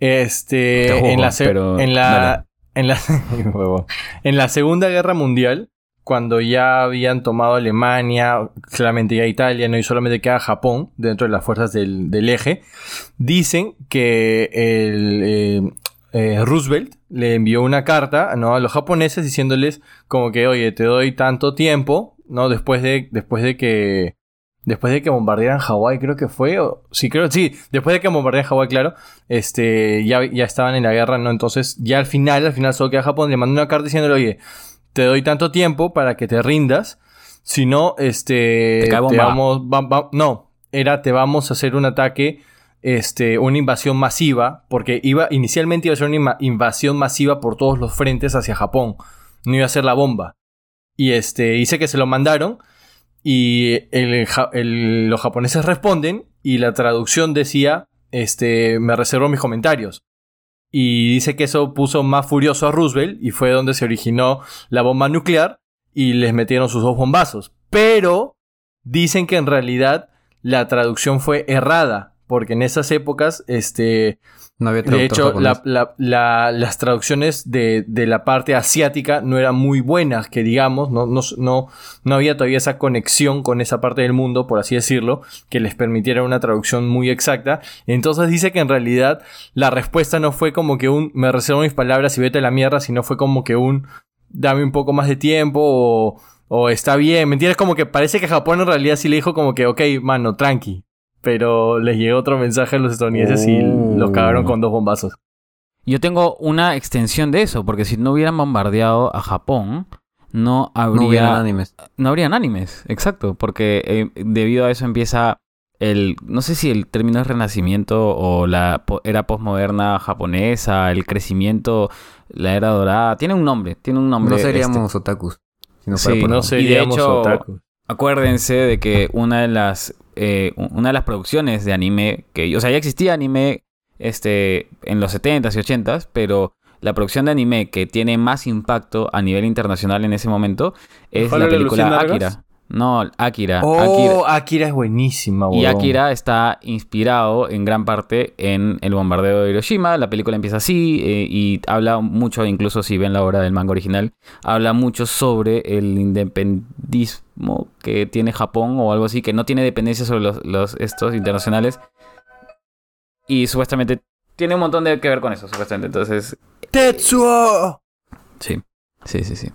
Este, en la, en la, en la, en la Segunda Guerra Mundial, cuando ya habían tomado Alemania, claramente ya Italia, no y solamente queda Japón dentro de las fuerzas del, del eje, dicen que el, eh, eh, Roosevelt le envió una carta ¿no? a los japoneses diciéndoles como que, oye, te doy tanto tiempo, ¿no? Después de, después de que... Después de que bombardearan Hawái, creo que fue. O, sí, creo, sí. Después de que bombardearan Hawái, claro. Este, ya, ya estaban en la guerra, ¿no? Entonces, ya al final, al final solo queda Japón. Le mandó una carta diciéndole, oye, te doy tanto tiempo para que te rindas. Si no, este. Te vamos. va- va- no. Era te vamos a hacer un ataque. Este. Una invasión masiva. Porque iba. Inicialmente iba a ser una inva- invasión masiva por todos los frentes hacia Japón. No iba a ser la bomba. Y este. Dice que se lo mandaron. Y el ja- el- los japoneses responden. Y la traducción decía. Este. Me reservo mis comentarios. Y dice que eso puso más furioso a Roosevelt. Y fue donde se originó la bomba nuclear. Y les metieron sus dos bombazos. Pero. Dicen que en realidad la traducción fue errada. Porque en esas épocas. Este. No había De hecho, japonés. la- la- la- las traducciones de, de la parte asiática no eran muy buenas, que digamos, no, no, no, no había todavía esa conexión con esa parte del mundo, por así decirlo, que les permitiera una traducción muy exacta. Entonces dice que en realidad la respuesta no fue como que un me reservo mis palabras y vete a la mierda, sino fue como que un dame un poco más de tiempo o, o está bien. ¿Me entiendes? Como que parece que Japón en realidad sí le dijo como que, ok, mano, tranqui. Pero les llegó otro mensaje a los estadounidenses y los cagaron con dos bombazos. Yo tengo una extensión de eso, porque si no hubieran bombardeado a Japón, no No hubieran habría animes. no habrían animes, exacto, porque eh, debido a eso empieza el, no sé si el término es renacimiento o la po- era posmoderna japonesa, el crecimiento, la era dorada, tiene un nombre, tiene un nombre. No este. seríamos otakus. Si no Sí, No seríamos hecho, otakus. Acuérdense de que una de las eh, una de las producciones de anime que o sea ya existía anime este en los 70s y 80s pero la producción de anime que tiene más impacto a nivel internacional en ese momento es ¿Cuál la película? Akira no Akira. Oh, Akira. es buenísima, y. Akira está inspirado en gran parte en el bombardeo de Hiroshima. La película empieza así eh, y habla mucho, incluso si ven la obra del manga original, habla mucho sobre el independismo que tiene Japón o algo así, que no tiene dependencia sobre los, los- estos internacionales. Y supuestamente tiene un montón de que ver con eso, supuestamente. Entonces, ¡Tetsuo! sí, sí, sí, sí.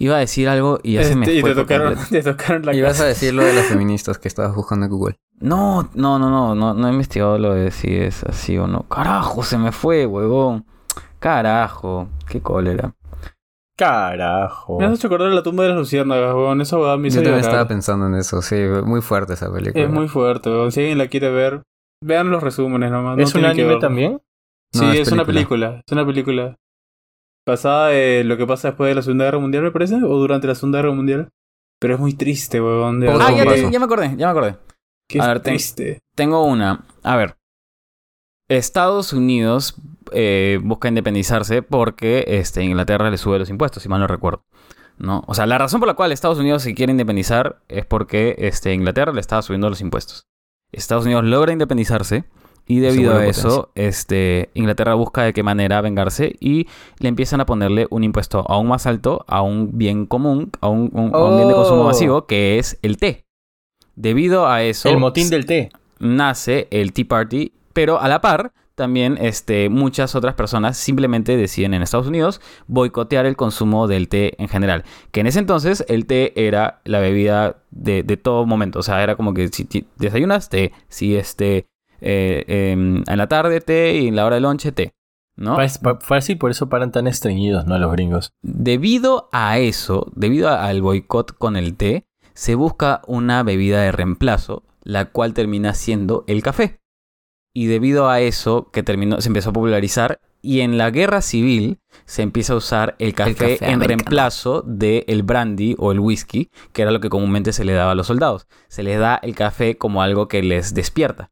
Iba a decir algo y ya se me Este, y fue te por tocaron, te tocaron la Y vas casa. a decir lo de las feministas que estabas buscando en Google. No, no, no, no, no, no he investigado lo de si es así o no. Carajo, se me fue, huevón. Carajo, qué cólera. Carajo. Me has hecho acordar la tumba de las luciérnagas, weón. Esa weón me hizo Yo también llorar. estaba pensando en eso, sí, muy fuerte esa película. Es muy fuerte, weón. Si alguien la quiere ver, vean los resúmenes nomás. no ¿Es un anime también? Sí, No, es, es una película. Es una película. Basada en lo que pasa después de la Segunda Guerra Mundial, me parece, o durante la Segunda Guerra Mundial. Pero es muy triste, weón. Ah, ya, te- ya me acordé, ya me acordé. que A ver, triste. Tengo una. A ver. Estados Unidos eh, busca independizarse porque este, Inglaterra le sube los impuestos, si mal no recuerdo. ¿No? O sea, la razón por la cual Estados Unidos se quiere independizar es porque este, Inglaterra le estaba subiendo los impuestos. Estados Unidos logra independizarse y debido a eso, este, Inglaterra busca de qué manera vengarse y le empiezan a ponerle un impuesto aún más alto a un bien común, a un, un- a un bien de consumo Oh. masivo, que es el té. Debido a eso, El motín del té. nace el Tea Party, pero a la par también este, muchas otras personas simplemente deciden en Estados Unidos boicotear el consumo del té en general. Que en ese entonces el té era la bebida de, de todo momento. O sea, era como que si desayunas, té. Si este, eh, em, en la tarde, té. Y en la hora de lonche, té. ¿no? Fácil, por eso paran tan estreñidos, ¿no? Los gringos. Debido a eso, debido a- al boicot con el té, se busca una bebida de reemplazo, la cual termina siendo el café. Y debido a eso que terminó, se empezó a popularizar y en la guerra civil se empieza a usar el café, café en americano. reemplazo del brandy o el whisky, que era lo que comúnmente se le daba a los soldados. Se les da el café como algo que les despierta.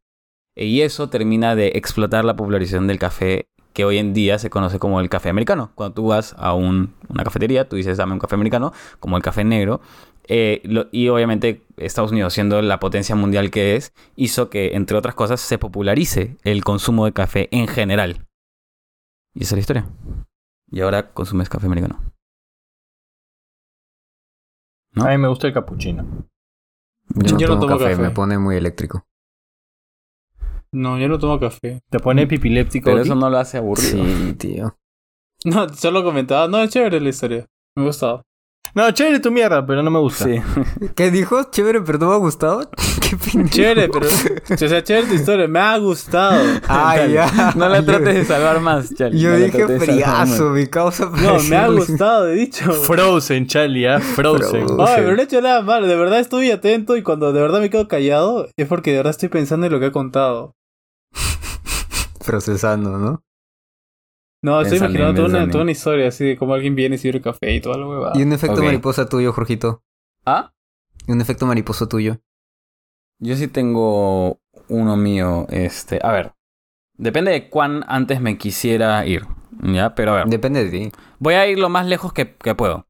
Y eso termina de explotar la popularización del café que hoy en día se conoce como el café americano. Cuando tú vas a un- una cafetería, tú dices, dame un café americano, como el café negro. Eh, lo- y obviamente Estados Unidos, siendo la potencia mundial que es, hizo que, entre otras cosas, se popularice el consumo de café en general. Y esa es la historia. Y ahora consumes café americano. ¿No? A mí me gusta el capuchino. Yo no, Yo no tomo, tomo café, café. me pone muy eléctrico. No, yo no tomo café. Te pone pipiléptico. Pero Oti? eso no lo hace aburrido. Sí, tío. No, solo comentaba. No, es chévere la historia. Me ha gustado. No, chévere tu mierda, pero no me gusta. Sí. ¿Qué dijo? Chévere, pero no me ha gustado. Qué pendejo. Chévere, pero. O sea, chévere tu historia. Me ha gustado. Ay, ya. No la trates de salvar más, Charlie. Yo No dije friazo, mi causa. No, me ha gustado, he dicho. Frozen, Charlie, ¿ah? Frozen. Frozen. Ay, pero no he hecho nada mal. De verdad estoy atento y cuando de verdad me quedo callado es porque de verdad estoy pensando en lo que ha contado. Procesando, ¿no? No, estoy Pensando, imaginando toda una, pensando. toda una historia así de cómo alguien viene y sirve café y toda la huevada. Y un efecto mariposa tuyo, Jorgito. ¿Ah? Y un efecto mariposa tuyo. Yo sí tengo uno mío, este, a ver, depende de cuán antes me quisiera ir, ¿ya? Pero a ver, Depende de ti. voy a ir lo más lejos que, que puedo.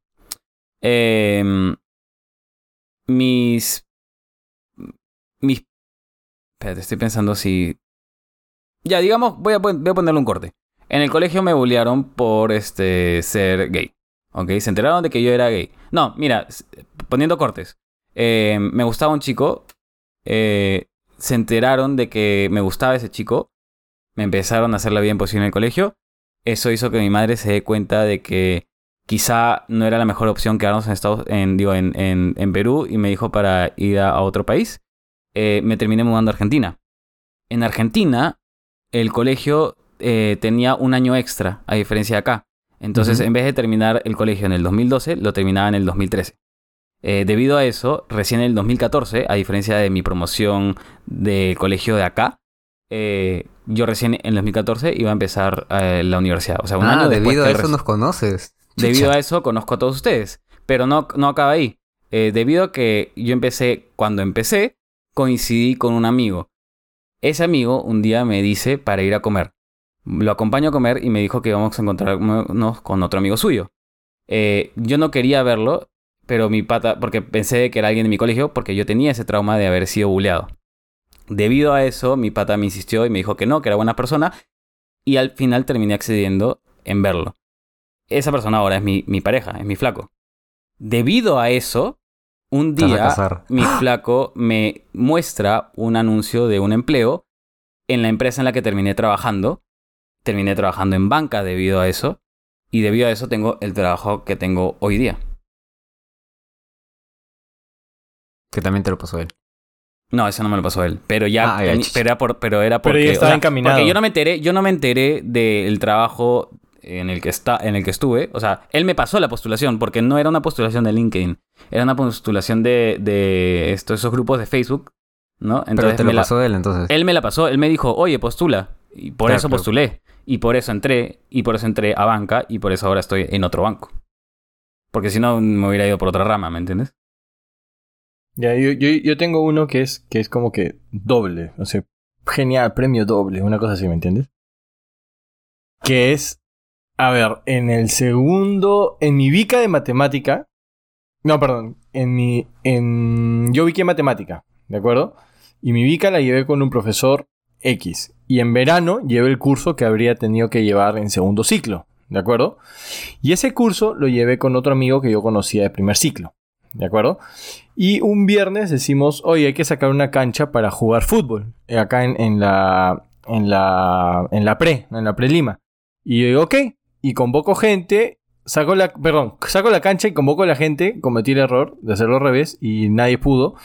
Em, mis... Mis... Espérate, estoy pensando si... Ya, digamos, voy a, voy a ponerle un corte. En el colegio me bullearon por, este, ser gay, ¿ok? Se enteraron de que yo era gay. No, mira, poniendo cortes. Em, me gustaba un chico, eh, se enteraron de que me gustaba ese chico, me empezaron a hacer la vida imposible en el colegio. Eso hizo que mi madre se dé cuenta de que quizá no era la mejor opción quedarnos en Estados, en, digo, en, en, en Perú y me dijo para ir a, a otro país. Eh, me terminé mudando a Argentina. En Argentina, el colegio eh, tenía un año extra, a diferencia de acá. Entonces, en vez de terminar el colegio en el 2012, lo terminaba en el 2013. Eh, debido a eso, recién en el 2014, a diferencia de mi promoción del colegio de acá, eh, yo recién en el 2014 iba a empezar la universidad. O sea, un ah, año debido a eso nos conoces. Debido a eso conozco a todos ustedes. Pero no, no acaba ahí. Debido a que yo empecé, cuando empecé, coincidí con un amigo. Ese amigo un día me dice para ir a comer. Lo acompaño a comer y me dijo que íbamos a encontrarnos con otro amigo suyo. Eh, yo no quería verlo, pero mi pata, porque pensé que era alguien de mi colegio, porque yo tenía ese trauma de haber sido buleado. Debido a eso, mi pata me insistió y me dijo que no, que era buena persona, y al final terminé accediendo en verlo esa persona ahora es mi, mi pareja, es mi flaco. Debido a eso, un día mi flaco me muestra un anuncio de un empleo en la empresa en la que terminé trabajando. Terminé trabajando en banca debido a eso. Y debido a eso tengo el trabajo que tengo hoy día. Que también te lo pasó él. No, eso no me lo pasó él. Pero ya, Ah, ya, pero era, por, pero era Pero porque... ya estaba o sea, encaminado. Porque yo no me enteré, yo no me enteré del trabajo en el que está, en el que estuve. O sea, él me pasó la postulación, porque no era una postulación de LinkedIn. Era una postulación de, de estos, esos grupos de Facebook, ¿no? Pero te me lo la- pasó él entonces. él me la pasó, él me dijo, oye, postula. Y por Claro, eso claro. postulé. Y por eso entré. Y por eso entré a banca. Y por eso ahora estoy en otro banco. Porque si no, me hubiera ido por otra rama, ¿me entiendes? Ya, yo, yo, yo tengo uno que es, que es como que doble. O sea, genial, premio doble, una cosa así, ¿me entiendes? Que es, a ver, en el segundo, en mi bica de matemática, no, perdón, en mi, en, yo biqué matemática, ¿de acuerdo? Y mi bica la llevé con un profesor X. Y en verano llevé el curso que habría tenido que llevar en segundo ciclo, ¿de acuerdo? Y ese curso lo llevé con otro amigo que yo conocía de primer ciclo, ¿de acuerdo? Y un viernes decimos, oye, hay que sacar una cancha para jugar fútbol. eh, Acá en, en la. En la. En la pre, en la pre-lima. Y yo digo, ok. Y convoco gente. Saco la. Perdón, saco la cancha y convoco a la gente. Cometí el error de hacerlo al revés. Y nadie pudo.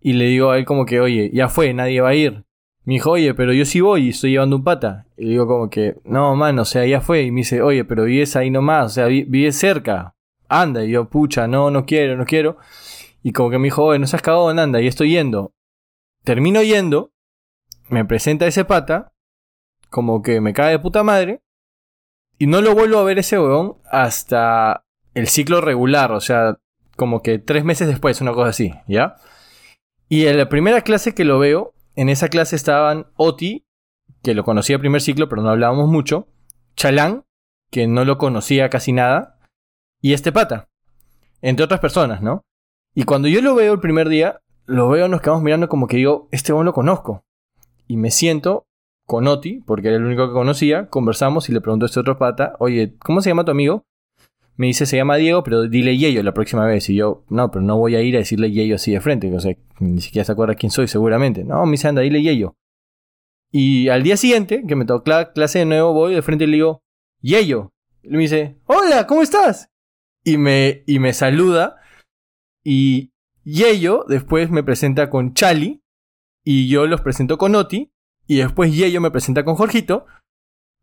Y le digo a él como que, oye, ya fue, nadie va a ir. Me dijo, oye, pero yo sí voy y estoy llevando un pata. Y le digo como que, no, mano, o sea, ya fue. Y me dice, oye, pero vives ahí nomás, o sea, vi- vives cerca. Anda. Y yo, pucha, no, no quiero, no quiero. Y como que me dijo, oye, no seas cagado, anda, y estoy yendo. Termino yendo, me presenta ese pata, como que me cae de puta madre, y no lo vuelvo a ver ese huevón hasta el ciclo regular, o sea, como que tres meses después, una cosa así, ¿ya? Y en la primera clase que lo veo, en esa clase estaban Oti, que lo conocía primer ciclo, pero no hablábamos mucho, Chalán, que no lo conocía casi nada, y este pata, entre otras personas, ¿no? Y cuando yo lo veo el primer día, lo veo, nos quedamos mirando como que digo, este hombre lo conozco. Y me siento con Oti, porque era el único que conocía, conversamos y le pregunto a este otro pata, oye, ¿cómo se llama tu amigo? Me dice, se llama Diego, pero dile Yeyo la próxima vez. Y yo, no, pero no voy a ir a decirle Yeyo así de frente, o sea, ni siquiera se acuerda quién soy seguramente. No, me dice, anda, dile Yeyo. Y al día siguiente, que me tocó la clase de nuevo, voy de frente y le digo, Yeyo. Y me dice, hola, ¿cómo estás? Y me, y me saluda. Y Yeyo después me presenta con Chali. Y yo los presento con Oti. Y después Yeyo me presenta con Jorgito.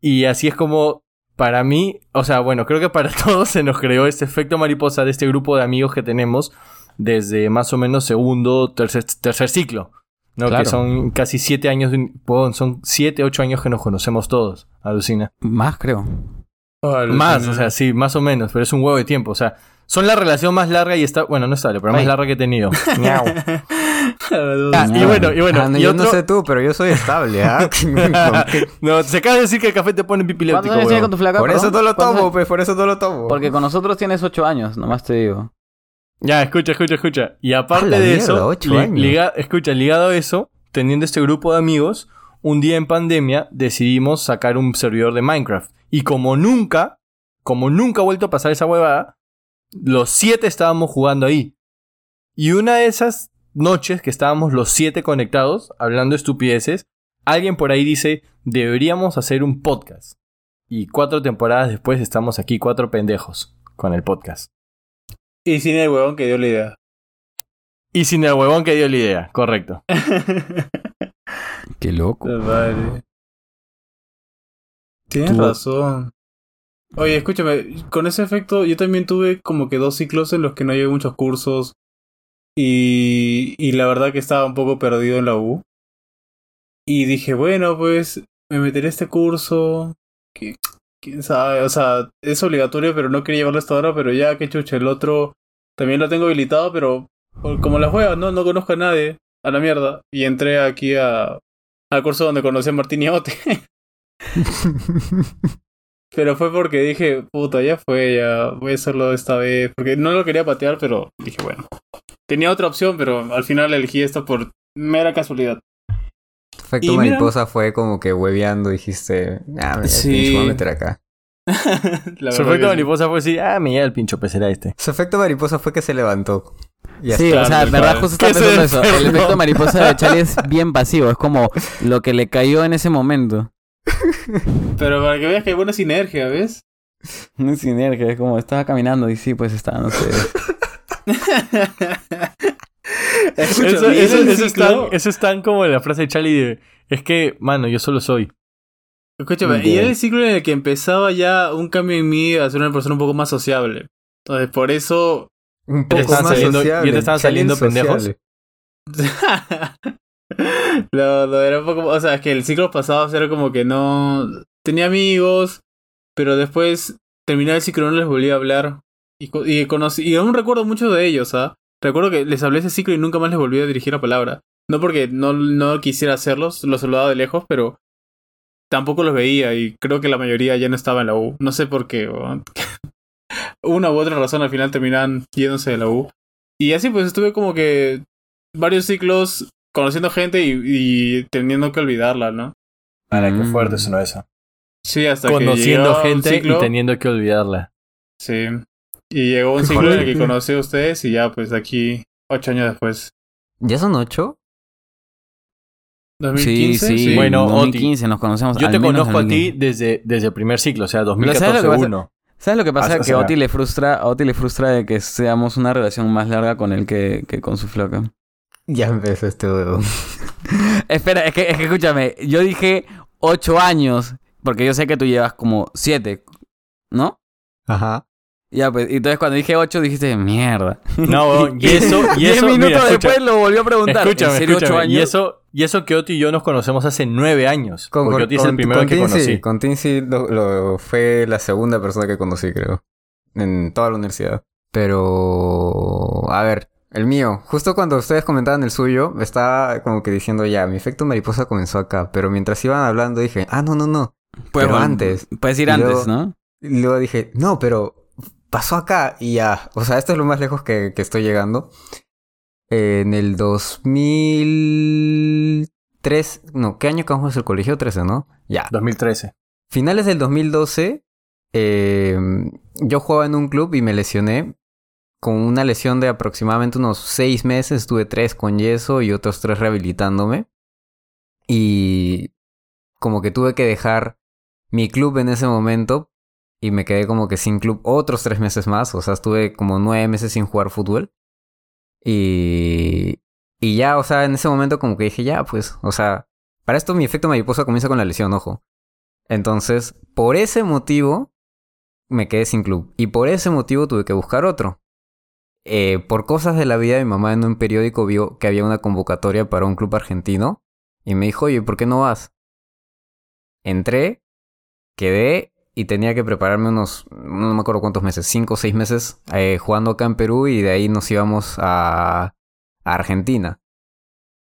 Y así es como, para mí, o sea, bueno, creo que para todos se nos creó este efecto mariposa de este grupo de amigos que tenemos desde más o menos segundo, tercer, tercer ciclo. ¿no? Claro. Que son casi siete años, son siete, ocho años que nos conocemos todos, alucina. Más, creo. Más, o sea, sí, más o menos, pero es un huevo de tiempo. O sea, son la relación más larga y está, bueno, no estable, pero más larga que he tenido. Ah, y bueno, y bueno, Ah, no, y yo no sé tú, pero yo soy estable, ¿ah? no, se acaba de decir que el café te pone pipiléptico, ¿Cuántos años tienes huevón. con tu flaca? por eso no lo ¿Cuántos tomo, pues, por eso no lo tomo. Porque con nosotros tienes 8 años, nomás te digo. Ya, escucha, escucha, escucha. Y aparte de mierda, eso, li- liga- escucha, ligado a eso, teniendo este grupo de amigos, un día en pandemia decidimos sacar un servidor de Minecraft. Y como nunca, como nunca ha vuelto a pasar esa huevada, los siete estábamos jugando ahí. Y una de esas noches que estábamos los siete conectados, hablando estupideces, alguien por ahí dice, deberíamos hacer un podcast. Y cuatro temporadas después estamos aquí, cuatro pendejos, con el podcast. Y sin el huevón que dio la idea. Y sin el huevón que dio la idea, correcto. Qué loco. Vale. Tienes Tú- razón. Oye, escúchame, con ese efecto yo también tuve como que dos ciclos en los que no llevé muchos cursos y, y la verdad que estaba un poco perdido en la U. Y dije, bueno, pues me meteré a este curso, que quién sabe, o sea, es obligatorio, pero no quería llevarlo hasta ahora, pero ya que chucha, el otro también lo tengo habilitado, pero como la juega, no, no conozco a nadie, a la mierda. Y entré aquí a, al curso donde conocí a Martín y a Ote. Pero fue porque dije, puta, ya fue, ya voy a hacerlo esta vez. Porque no lo quería patear, pero dije, bueno. Tenía otra opción, pero al final elegí esta por mera casualidad. Efecto Y mira- mariposa fue como que hueveando, dijiste, ah, me Sí. voy a meter acá. La Su efecto mariposa fue decir, ah, me llega el pincho pecera este. Su efecto mariposa fue que se levantó. Ya sí, está. o sea, verdad claro. justo estaba pensando eso. El efecto mariposa de Charlie es bien pasivo. Es como lo que le cayó en ese momento. Pero para que veas que hay buena sinergia, ¿ves? Una sinergia. Es como estaba caminando y sí, pues estaba, no sé. Eso, es tan, eso es tan como la frase de Charlie de... Es que, mano, yo solo soy. Escúchame, y era el ciclo en el que empezaba ya un cambio en mí a ser una persona un poco más sociable. Entonces, por eso. Un poco estaban más saliendo- sociable. ya te estaban saliendo sociable. pendejos. no, no, era un poco. O sea, es que el ciclo pasado era como que no. Tenía amigos, pero después terminaba el ciclo y no les volví a hablar. Y, co- y conocí. Y aún recuerdo mucho de ellos, ¿ah? Recuerdo que les hablé ese ciclo y nunca más les volví a dirigir la palabra. No porque no, no quisiera hacerlos, los saludaba de lejos, pero tampoco los veía y creo que la mayoría ya no estaba en la U. No sé por qué. Una u otra razón al final terminaban yéndose de la U. Y así pues estuve como que varios ciclos conociendo gente y, y teniendo que olvidarla, ¿no? Para qué Mm. fuerte sonó esa. Sí, hasta que Conociendo un gente ciclo, y teniendo que olvidarla. Sí. Y llegó un ciclo en el que conocí a ustedes y ya pues aquí, ocho años después. ¿Ya son ocho? 2015, sí, sí. Bueno, Oti, 2015 nos conocemos. Yo al te menos conozco a ti 2015. desde, desde el primer ciclo, o sea, ¿sabes lo que 2014 pasa? 1. ¿Sabes lo que pasa? Que a Oti le frustra, a Oti le frustra de que seamos una relación más larga con él que, que con su flaca. Ya empezó este huevo. Espera, es que, es que escúchame, yo dije 8 años, porque yo sé que tú llevas como 7, ¿no? Ajá. Ya, pues, y entonces cuando dije 8 dijiste, mierda. No, weón, y eso, y 10 eso, minutos mira, escucha, después lo volvió a preguntar. escúchame, ¿En serio 8 escúchame, años? Y eso, y eso que Oti y yo nos conocemos hace 9 años. porque Oti es el primero con que conocí. Con Tim sí lo, lo- fue la segunda persona que conocí, creo. En toda la universidad. Pero... A ver, el mío. Justo cuando ustedes comentaban el suyo, estaba como que diciendo ya, mi efecto mariposa comenzó acá. Pero mientras iban hablando dije, ah, no, no, no. Pues, pero bueno, antes. Puedes ir antes, luego- ¿no? Y luego dije, no, pero pasó acá y ya. O sea, esto es lo más lejos que, que estoy llegando. En el 2003... No, ¿qué año acabamos el colegio? 13, ¿no? Ya. 2013. Finales del 2012, eh, yo jugaba en un club y me lesioné. Con una lesión de aproximadamente unos seis meses, estuve tres con yeso y otros tres rehabilitándome. Y como que tuve que dejar mi club en ese momento y me quedé como que sin club otros tres meses más. O sea, estuve como nueve meses sin jugar fútbol. Y, y ya, o sea, en ese momento como que dije, ya, pues, o sea, para esto mi efecto mariposa comienza con la lesión, ojo. Entonces, por ese motivo, me quedé sin club. Y por ese motivo tuve que buscar otro. Eh, por cosas de la vida, mi mamá en un periódico vio que había una convocatoria para un club argentino. Y me dijo, oye, ¿por qué no vas? Entré, quedé y tenía que prepararme unos, no me acuerdo cuántos meses, cinco o seis meses eh, jugando acá en Perú y de ahí nos íbamos a, a Argentina.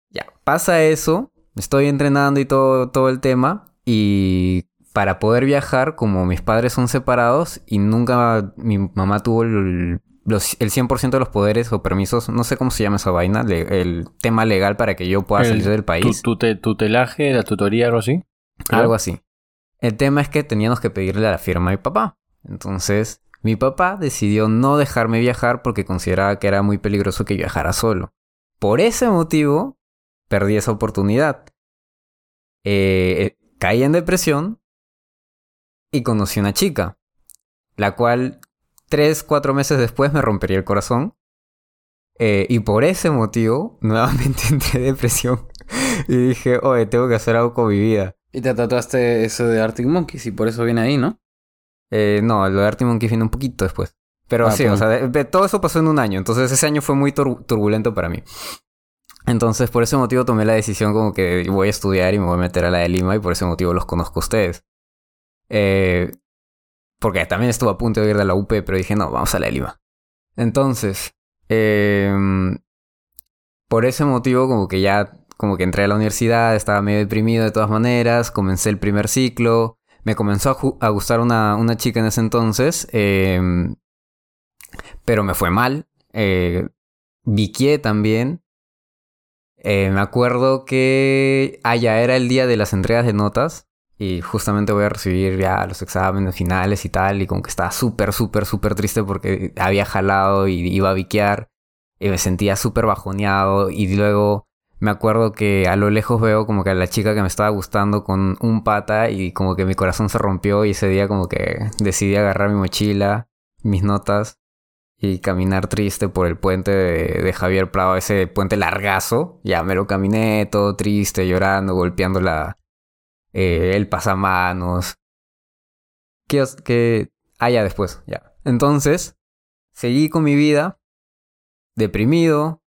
Ya, pasa eso, estoy entrenando y todo, todo el tema y para poder viajar, como mis padres son separados y nunca mi mamá tuvo el, los- el 100% de los poderes o permisos, no sé cómo se llama esa vaina, le- el tema legal para que yo pueda El salir del país. Tu, tu- tutelaje, la tutoría, algo así. Algo así. El tema es que teníamos que pedirle la firma a mi papá. Entonces, mi papá decidió no dejarme viajar porque consideraba que era muy peligroso que viajara solo. Por ese motivo, perdí esa oportunidad. Eh, eh, caí en depresión y conocí una chica, la cual tres, cuatro meses después me rompería el corazón. Eh, y por ese motivo, nuevamente entré en depresión. y dije, oye, tengo que hacer algo con mi vida. Y te tatuaste eso de Arctic Monkeys y por eso viene ahí, ¿no? Eh, no, lo de Arctic Monkey viene un poquito después. Pero Ah, sí, pues. o sea, de- de- todo eso pasó en un año. Entonces ese año fue muy tur- turbulento para mí. Entonces por ese motivo tomé la decisión como que voy a estudiar y me voy a meter a la de Lima y por ese motivo los conozco a ustedes. Eh, porque también estuve a punto de ir de la UP, pero dije, no, vamos a la de Lima. Entonces, em, por ese motivo como que ya, como que entré a la universidad, estaba medio deprimido de todas maneras, comencé el primer ciclo, me comenzó a, gustar una, una chica en ese entonces, em, pero me fue mal. Eh, Viquié también. Eh, me acuerdo que. Ah, ya era el día de las entregas de notas. Y justamente voy a recibir ya los exámenes finales y tal. Y como que estaba súper, súper, súper triste porque había jalado y iba a viquear. Y me sentía súper bajoneado. Y luego me acuerdo que a lo lejos veo como que a la chica que me estaba gustando con un pata. Y como que mi corazón se rompió. Y ese día como que decidí agarrar mi mochila, mis notas. y caminar triste por el puente de, Javier Prado, ese puente largazo. Ya me lo caminé todo triste, llorando, golpeando la, eh, el pasamanos. Que, que... Ah, ya después, ya. Entonces, seguí con mi vida, deprimido,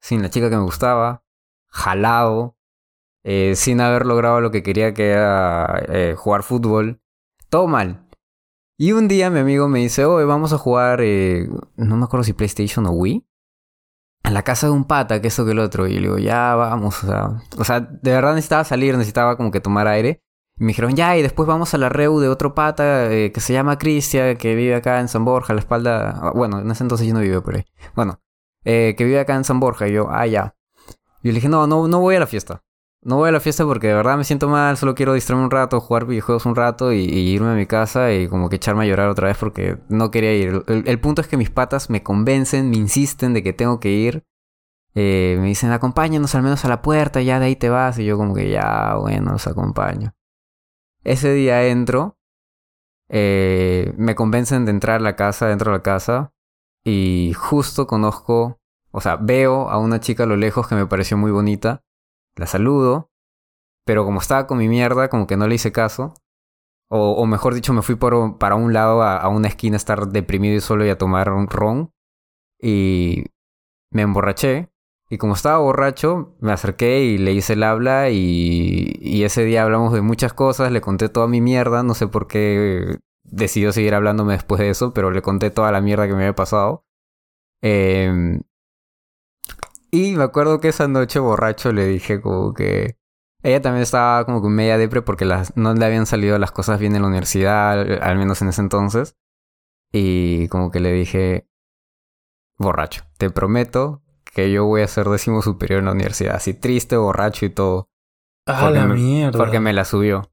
sin la chica que me gustaba, jalado, eh, sin haber logrado lo que quería que era eh, jugar fútbol. Todo mal. Y un día mi amigo me dice, oye, vamos a jugar, eh, no me acuerdo si PlayStation o Wii, a la casa de un pata, que esto que el otro. Y le digo, ya vamos, o sea, de verdad necesitaba salir, necesitaba como que tomar aire. Y me dijeron, ya, y después vamos a la reu de otro pata que se llama Cristian, que vive acá en San Borja, a la espalda. ah, Bueno, en ese entonces yo no vivía por ahí. Bueno, que vive acá en San Borja. Y yo, ah, ya. Y le dije, no, no, no voy a la fiesta. No voy a la fiesta porque de verdad me siento mal, solo quiero distraerme un rato, jugar videojuegos un rato y, irme a mi casa y como que echarme a llorar otra vez porque no quería ir. El, el punto es que mis patas me convencen, me insisten de que tengo que ir. Eh, me dicen, acompáñanos al menos a la puerta, ya de ahí te vas. Y yo como que ya, bueno, los acompaño. Ese día entro, eh, me convencen de entrar a la casa, dentro de la casa, y justo conozco, o sea, veo a una chica a lo lejos que me pareció muy bonita, la saludo, pero como estaba con mi mierda, como que no le hice caso, o, mejor dicho, me fui por, para un lado a, a una esquina a estar deprimido y solo y a tomar un ron, y me emborraché, y como estaba borracho, me acerqué y le hice el habla y, y ese día hablamos de muchas cosas, le conté toda mi mierda, no sé por qué decidió seguir hablándome después de eso, pero le conté toda la mierda que me había pasado. Eh, y me acuerdo que esa noche borracho le dije como que... Ella también estaba como que media depre porque las, no le habían salido las cosas bien en la universidad, al- al menos en ese entonces. Y como que le dije, borracho, te prometo que yo voy a ser décimo superior en la universidad, así triste, borracho y todo, Ah, Porque la me- mierda. porque me la subió.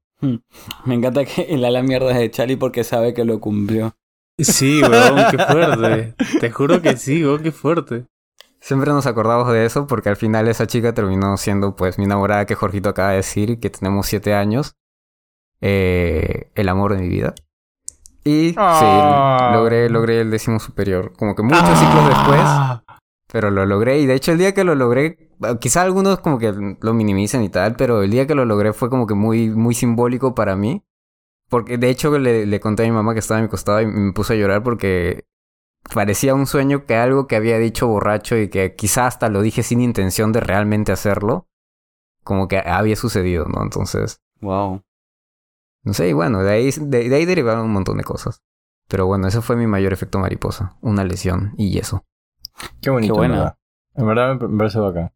Me encanta que el ala mierda es de Charlie porque sabe que lo cumplió. Sí, weón, qué fuerte. Te juro que sí, weón, qué fuerte. Siempre nos acordamos de eso porque al final esa chica terminó siendo pues mi enamorada que Jorgito acaba de decir, que tenemos siete años, eh, el amor de mi vida. Y Ah. sí, logré, logré el décimo superior, como que muchos ciclos después. Ah. Pero lo logré y de hecho el día que lo logré, quizá algunos como que lo minimicen y tal, pero el día que lo logré fue como que muy, muy simbólico para mí. Porque de hecho le, le conté a mi mamá que estaba a mi costado y me puse a llorar porque parecía un sueño que algo que había dicho borracho y que quizá hasta lo dije sin intención de realmente hacerlo, como que había sucedido, ¿no? Entonces, Wow. no sé, y bueno, de ahí, de, de ahí derivaron un montón de cosas. Pero bueno, ese fue mi mayor efecto mariposa, una lesión y eso. Qué bonito, Qué buena. en verdad. En verdad me me parece bacán.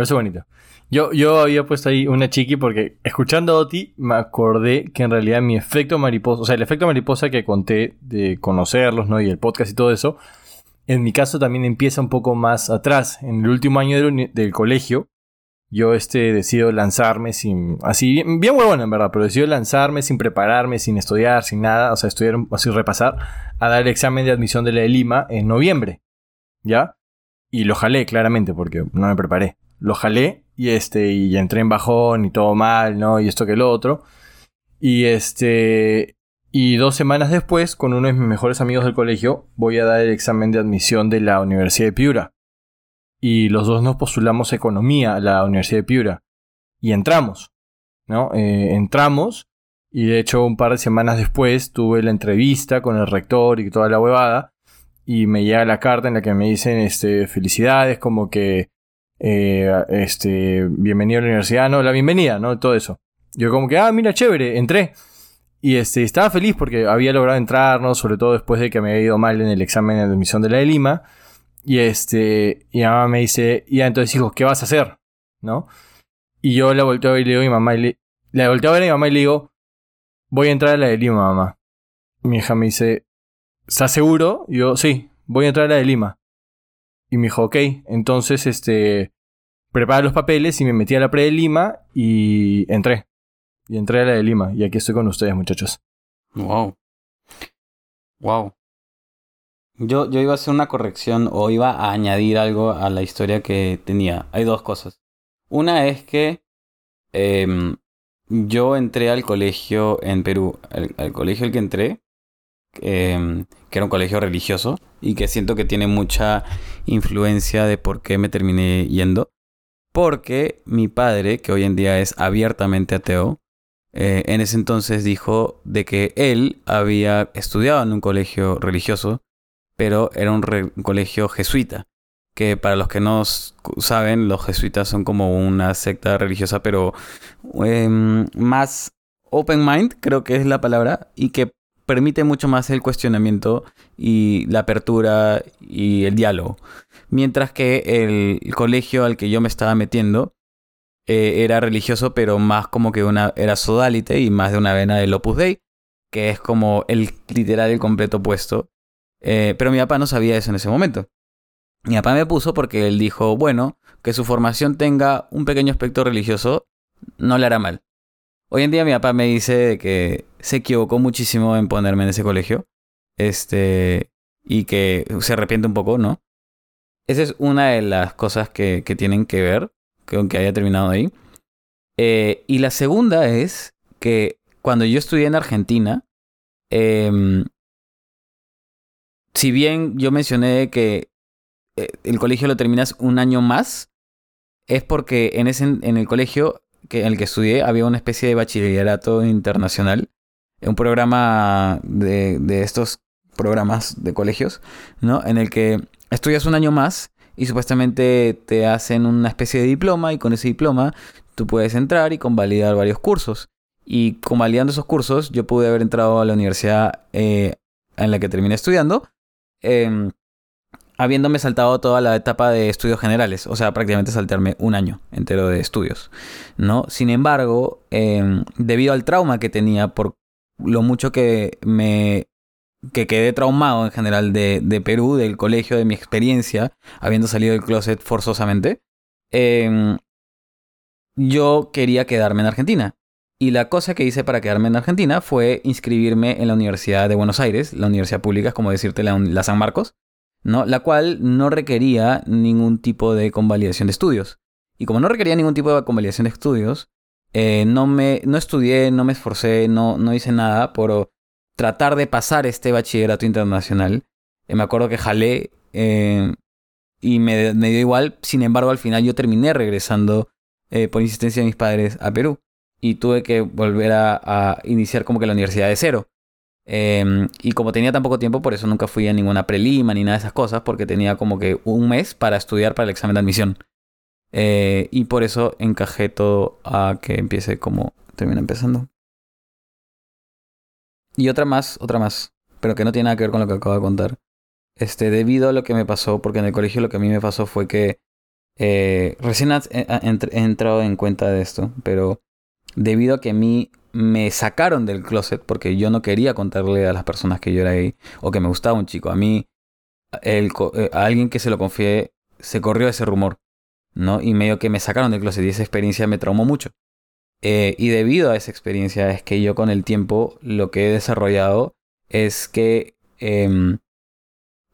Parece bonito. Yo, yo había puesto ahí una chiqui porque escuchando a Oti me acordé que en realidad mi efecto mariposa, o sea, el efecto mariposa que conté de conocerlos, ¿no? Y el podcast y todo eso, en mi caso también empieza un poco más atrás. En el último año del, del colegio, yo este, decido lanzarme sin... Así, bien, bien en verdad, pero decido lanzarme sin prepararme, sin estudiar, sin nada, o sea, estudiar, así repasar, a dar el examen de admisión de la de Lima en noviembre. ¿Ya? Y lo jalé, claramente, porque no me preparé. Lo jalé y este, y entré en bajón y todo mal, ¿no? Y esto que lo otro. Y este. Y dos semanas después, con uno de mis mejores amigos del colegio, voy a dar el examen de admisión de la Universidad de Piura. Y los dos nos postulamos economía a la Universidad de Piura. Y entramos, ¿no? Eh, entramos. Y de hecho, un par de semanas después tuve la entrevista con el rector y toda la huevada y me llega la carta en la que me dicen este, felicidades, como que eh, este, bienvenido a la universidad, no, la bienvenida, ¿no? Todo eso. Yo como que, ah, mira, chévere, entré. Y este, estaba feliz porque había logrado entrar, ¿no? Sobre todo después de que me había ido mal en el examen de admisión de la de Lima. Y este, y mi mamá me dice, ya entonces hijo, ¿qué vas a hacer? ¿No? Y yo la volteo a ver y le digo a mi mamá, y le, la volteo a ver a mi mamá y le digo, voy a entrar a la de Lima, mamá. Mi hija me dice, ¿estás seguro? Y yo, sí, voy a entrar a la de Lima. Y me dijo, ok, entonces, este, prepara los papeles y me metí a la pre de Lima y entré. Y entré a la de Lima y aquí estoy con ustedes, muchachos. Wow. Wow. Yo, yo iba a hacer una corrección o iba a añadir algo a la historia que tenía. Hay dos cosas. Una es que em, yo entré al colegio en Perú. Al, al colegio al que entré em, que era un colegio religioso y que siento que tiene mucha influencia de por qué me terminé yendo. Porque mi padre, que hoy en día es abiertamente ateo, eh, en ese entonces dijo de que él había estudiado en un colegio religioso, pero era un, colegio jesuita. Que para los que no saben, los jesuitas son como una secta religiosa, pero em, más open mind, creo que es la palabra, y que permite mucho más el cuestionamiento y la apertura y el diálogo. Mientras que el colegio al que yo me estaba metiendo eh, era religioso, pero más como que una era sodalite y más de una vena del Opus Dei, que es como el literal el completo opuesto. Eh, pero mi papá no sabía eso en ese momento. Mi papá me puso porque él dijo, bueno, que su formación tenga un pequeño aspecto religioso no le hará mal. Hoy en día mi papá me dice que se equivocó muchísimo en ponerme en ese colegio. Este. Y que se arrepiente un poco, ¿no? Esa es una de las cosas que, que tienen que ver con que haya terminado ahí. Eh, y la segunda es que cuando yo estudié en Argentina, em, si bien yo mencioné que eh, el colegio lo terminas un año más, es porque en, ese, en el colegio que, en el que estudié había una especie de bachillerato internacional, un programa de, de estos programas de colegios, ¿no? En el que estudias un año más y supuestamente te hacen una especie de diploma y con ese diploma tú puedes entrar y convalidar varios cursos. Y convalidando esos cursos yo pude haber entrado a la universidad eh, en la que terminé estudiando. Em, habiéndome saltado toda la etapa de estudios generales, o sea, prácticamente saltarme un año entero de estudios, ¿no? Sin embargo, em, debido al trauma que tenía por lo mucho que me que quedé traumado en general de, de, Perú, del colegio, de mi experiencia, habiendo salido del closet forzosamente, em, yo quería quedarme en Argentina. Y la cosa que hice para quedarme en Argentina fue inscribirme en la Universidad de Buenos Aires, la universidad pública, es como decirte la San Marcos, ¿no? La cual no requería ningún tipo de convalidación de estudios. Y como no requería ningún tipo de convalidación de estudios, eh, no, me, no estudié, no me esforcé, no, no hice nada por tratar de pasar este bachillerato internacional. Eh, me acuerdo que jalé eh, y me, dio igual, sin embargo al final yo terminé regresando por insistencia de mis padres a Perú y tuve que volver a, a iniciar como que la universidad de cero. Em, y como tenía tan poco tiempo, por eso nunca fui a ninguna prelima ni nada de esas cosas, porque tenía como que un mes para estudiar para el examen de admisión. Eh, y por eso encajé todo a que empiece como termina empezando. Y otra más, otra más, pero que no tiene nada que ver con lo que acabo de contar. Este, debido a lo que me pasó, porque en el colegio lo que a mí me pasó fue que eh, recién he entrado en cuenta de esto, pero debido a que a mí me sacaron del closet porque yo no quería contarle a las personas que yo era gay o que me gustaba un chico. A mí, eh, a alguien que se lo confié, se corrió ese rumor, ¿no? Y medio que me sacaron del closet y esa experiencia me traumó mucho. Eh, y debido a esa experiencia es que yo con el tiempo lo que he desarrollado es que em,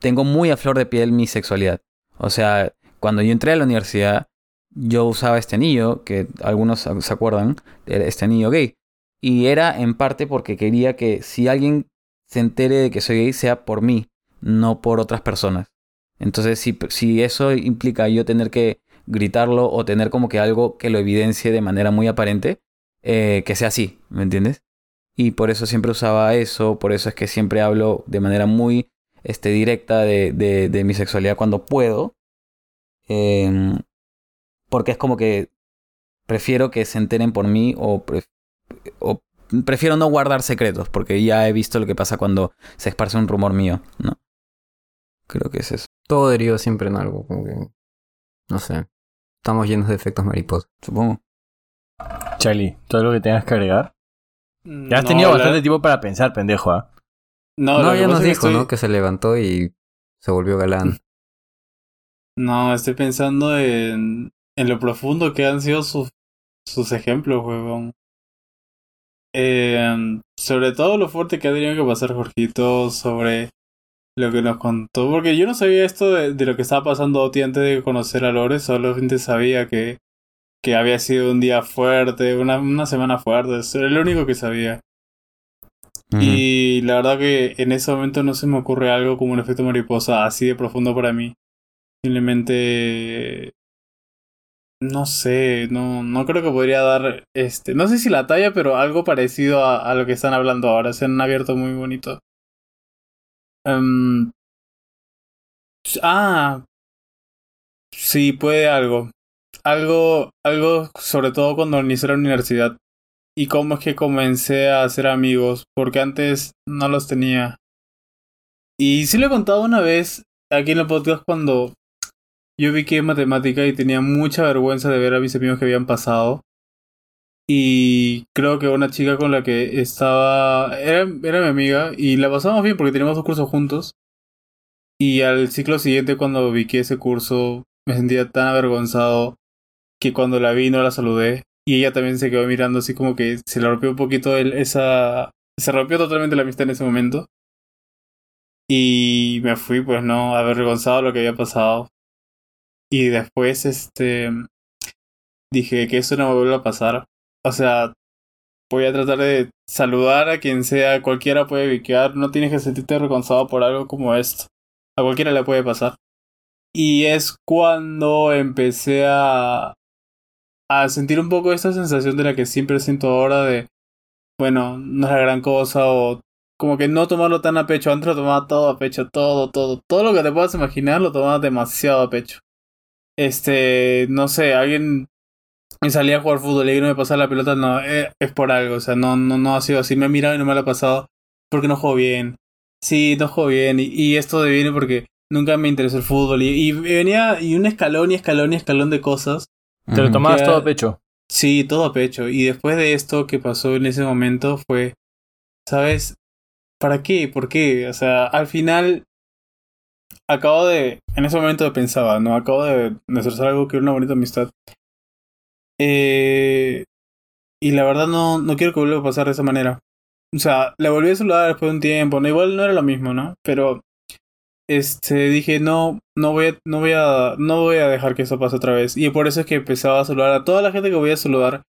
tengo muy a flor de piel mi sexualidad. O sea, cuando yo entré a la universidad, yo usaba este anillo, que algunos se acuerdan, este anillo gay. Y era en parte porque quería que si alguien se entere de que soy gay sea por mí, no por otras personas. Entonces, si, si eso implica yo tener que gritarlo o tener como que algo que lo evidencie de manera muy aparente, eh, que sea así, ¿me entiendes? Y por eso siempre usaba eso, por eso es que siempre hablo de manera muy este, directa de, de, de mi sexualidad cuando puedo. Em, porque es como que prefiero que se enteren por mí o, o prefiero no guardar secretos, porque ya he visto lo que pasa cuando se esparce un rumor mío, ¿no? Creo que es eso. Todo deriva siempre en algo, como que... No sé. Estamos llenos de efectos mariposa. Supongo. Charlie, ¿todo lo que tengas que agregar? Ya has tenido bastante tiempo para pensar, pendejo, ¿ah? No, no ya nos dijo, ¿no? Que se levantó y se volvió galán. No, estoy pensando en, en lo profundo que han sido sus, sus ejemplos, huevón. Eh, sobre todo lo fuerte que ha tenido que pasar Jorgito sobre lo que nos contó. Porque yo no sabía esto de, de lo que estaba pasando Oti antes de conocer a Lore, solamente sabía que, que había sido un día fuerte, una, una semana fuerte, eso era lo único que sabía. Y la verdad que en ese momento no se me ocurre algo como un efecto mariposa así de profundo para mí. Simplemente no sé, no, no creo que podría dar este, no sé si la talla, pero algo parecido a, a lo que están hablando ahora. Se han abierto muy bonito. Em, ah, sí, puede algo. Algo, algo sobre todo cuando inicié la universidad. Y cómo es que comencé a hacer amigos, porque antes no los tenía. Y sí lo he contado una vez aquí en el podcast cuando yo vi que matemática y tenía mucha vergüenza de ver a mis amigos que habían pasado. Y creo que una chica con la que estaba era, era mi amiga y la pasamos bien porque teníamos dos cursos juntos. Y al ciclo siguiente cuando vi que ese curso me sentía tan avergonzado que cuando la vi no la saludé. Y ella también se quedó mirando así como que se le rompió un poquito el, esa... Se rompió totalmente la amistad en ese momento. Y me fui pues no avergonzado lo que había pasado. Y después, este, dije que eso no me vuelva a pasar. O sea, voy a tratar de saludar a quien sea, cualquiera puede viquear, no tienes que sentirte avergonzado por algo como esto. A cualquiera le puede pasar. Y es cuando empecé a, a sentir un poco esta sensación de la que siempre siento ahora de, bueno, no es la gran cosa o como que no tomarlo tan a pecho. Antes lo tomaba todo a pecho, todo, todo, todo lo que te puedas imaginar lo tomaba demasiado a pecho este, no sé, alguien me salía a jugar fútbol y no me pasaba la pelota, no, eh, es por algo, o sea, no, no, no ha sido así, me ha mirado y no me lo ha pasado porque no juego bien. Sí, no juego bien, y, y esto viene porque nunca me interesó el fútbol, y, y, venía, y un escalón y escalón y escalón de cosas. ¿Te lo tomabas todo a pecho? Sí, todo a pecho, y después de esto que pasó en ese momento fue, ¿sabes? ¿Para qué? ¿Por qué? O sea, al final acabo de, en ese momento pensaba, ¿no? Acabo de destrozar algo que era una bonita amistad. Eh, y la verdad no, no quiero que vuelva a pasar de esa manera. O sea, le volví a saludar después de un tiempo, ¿no? Igual no era lo mismo, ¿no? Pero este dije, no, no voy a, no voy a, no voy a dejar que eso pase otra vez. Y por eso es que empezaba a saludar a toda la gente que voy a saludar.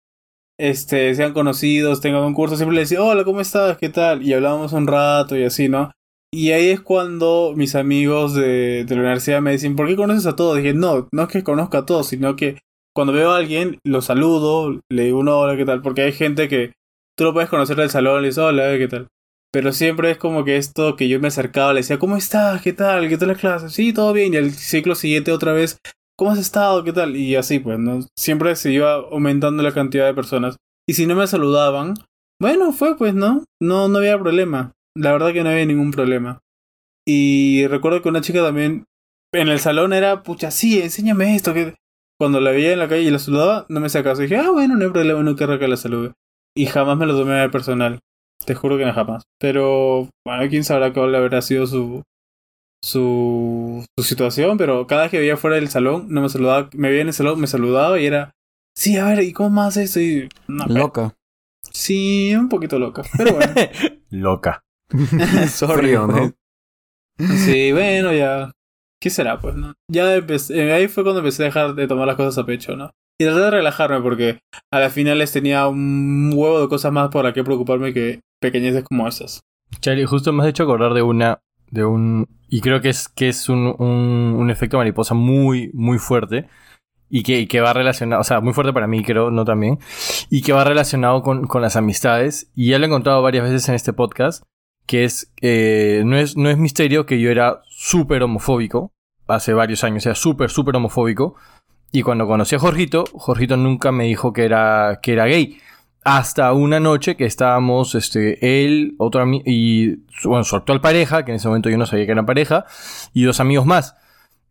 Este, sean conocidos, tengan un curso, siempre le decía, hola, ¿cómo estás? ¿Qué tal? Y hablábamos un rato y así, ¿no? Y ahí es cuando mis amigos de, de, la universidad me dicen, ¿por qué conoces a todos? dije, no, no es que conozca a todos, sino que cuando veo a alguien, lo saludo, le digo una hola, ¿qué tal? Porque hay gente que tú lo puedes conocer del salón, le dices, hola, ¿qué tal? Pero siempre es como que esto que yo me acercaba, le decía, ¿cómo estás? ¿Qué tal? ¿Qué tal la clase? Sí, todo bien. Y el ciclo siguiente otra vez, ¿cómo has estado? ¿Qué tal? Y así, pues, ¿no? Siempre se iba aumentando la cantidad de personas. Y si no me saludaban, bueno, fue pues, ¿no? No, no había problema. La verdad que no había ningún problema. Y recuerdo que una chica también en el salón era, pucha, sí, enséñame esto. Que cuando la veía en la calle y la saludaba, no me sacaba. Y dije, ah, bueno, no hay problema, no quiero que la salude. Y jamás me lo tomé a personal. Te juro que no jamás. Pero, bueno, quién sabrá cuál habrá sido su, su, su situación. Pero cada vez que veía fuera del salón, no me saludaba. Me veía en el salón, me saludaba y era, sí, a ver, ¿y cómo más eso? Y, loca. Sí, un poquito loca. Pero bueno. loca. Sorry, ¿no? Sí, bueno, ya. ¿Qué será, pues, no? Ya empecé, eh, ahí fue cuando empecé a dejar de tomar las cosas a pecho, ¿no? Y traté de relajarme porque a las finales tenía un huevo de cosas más por las que preocuparme que pequeñeces como esas. Charlie, justo me has hecho acordar de una, de un, y creo que es, que es un, un, un efecto mariposa muy, muy fuerte y que, que, va relacionado, o sea, muy fuerte para mí, creo, no también, y que va relacionado con, con las amistades. Y ya lo he encontrado varias veces en este podcast, que es, eh, no es, no es misterio que yo era súper homofóbico, hace varios años, era súper, súper homofóbico, y cuando conocí a Jorgito, Jorgito nunca me dijo que era, que era gay. Hasta una noche que estábamos, este, él, otro amigo, y, bueno, su actual pareja, que en ese momento yo no sabía que era pareja, y dos amigos más.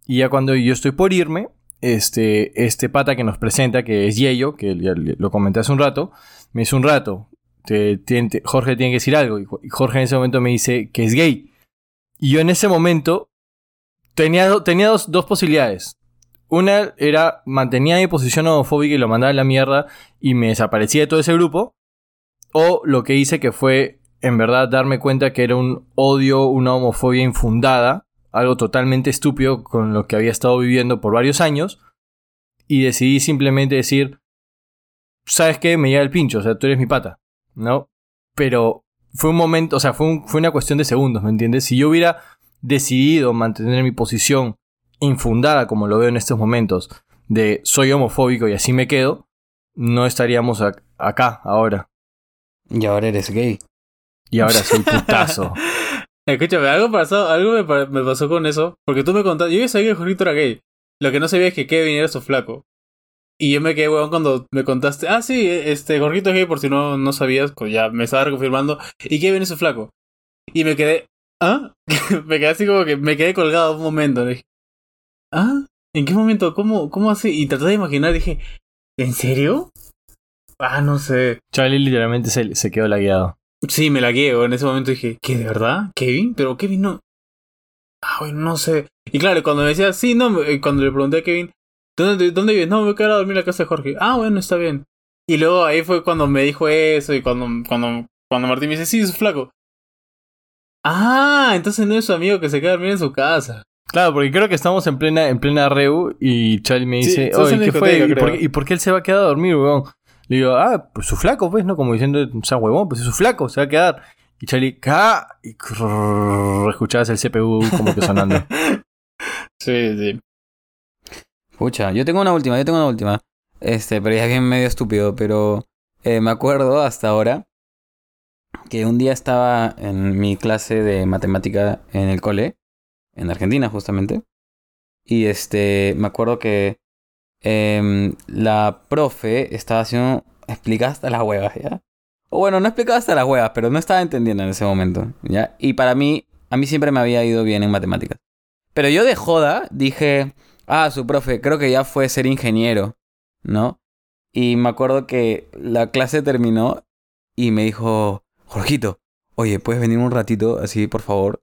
Y ya cuando yo estoy por irme, este, este pata que nos presenta, que es Yeyo, que lo comenté hace un rato, me dice un rato, te, Jorge tiene que decir algo. Y Jorge en ese momento me dice que es gay. Y yo en ese momento tenía, tenía dos, dos posibilidades. Una era mantenía mi posición homofóbica y lo mandaba a la mierda y me desaparecía de todo ese grupo. O lo que hice que fue en verdad darme cuenta que era un odio, una homofobia infundada, algo totalmente estúpido con lo que había estado viviendo por varios años. Y decidí simplemente decir, ¿sabes qué? Me llega el pincho, o sea, tú eres mi pata. ¿no? Pero fue un momento, o sea, fue, un- fue una cuestión de segundos, ¿me entiendes? Si yo hubiera decidido mantener mi posición infundada, como lo veo en estos momentos, de soy homofóbico y así me quedo, no estaríamos ac- acá ahora. Y ahora eres gay. Y ahora soy putazo. Escúchame, algo pasó, algo me pasó con eso. Porque tú me contaste. Yo ya sabía que Jorgito era gay. Lo que no sabía es que Kevin era su flaco. Y yo me quedé, weón, cuando me contaste. Ah, sí, este, Jorgito gay, por si no, no sabías, pues ya me estaba confirmando. Y Kevin es su flaco. Y me quedé. ¿Ah? me quedé así como que me quedé colgado un momento. Dije, ¿Ah? ¿En qué momento? ¿Cómo, cómo así? Y traté de imaginar, dije, ¿en serio? Ah, no sé. Charlie literalmente se, se quedó lagueado. Sí, me la quedo. En ese momento dije, ¿qué, de verdad? ¿Kevin? Pero Kevin no. Ah, bueno, no sé. Y claro, cuando me decía, sí, no, eh, cuando le pregunté a Kevin, ¿dónde, dónde vives? No, me voy a quedar a dormir en la casa de Jorge. Ah, bueno, está bien. Y luego ahí fue cuando me dijo eso y cuando, cuando, cuando Martín me dice, sí, es flaco. Ah, entonces no es su amigo que se queda a dormir en su casa. Claro, porque creo que estamos en plena, en plena reu y Charlie me Sí, dice, estás oye, ¿qué fue? ¿Y por, qué, y por qué él se va a quedar a dormir, weón? Le digo, ah, pues su flaco, pues, ¿no? Como diciendo, o sea, huevón, pues es su flaco, se va a quedar. Y Charlie, ¡ca! Y escuchabas el CPU como que sonando. Sí, sí. Pucha, yo tengo una última, yo tengo una última. Este, pero ya es bien medio estúpido, pero eh, me acuerdo hasta ahora que un día estaba en mi clase de matemática en el cole, en Argentina justamente, y este, me acuerdo que em, la profe estaba haciendo, explicaba hasta las huevas, ¿ya? O bueno, no explicaba hasta las huevas, pero no estaba entendiendo en ese momento, ¿ya? Y para mí, a mí siempre me había ido bien en matemáticas. Pero yo de joda dije, ah, su profe, creo que ya fue ser ingeniero, ¿no? Y me acuerdo que la clase terminó y me dijo, Jorgito, oye, ¿puedes venir un ratito así, por favor?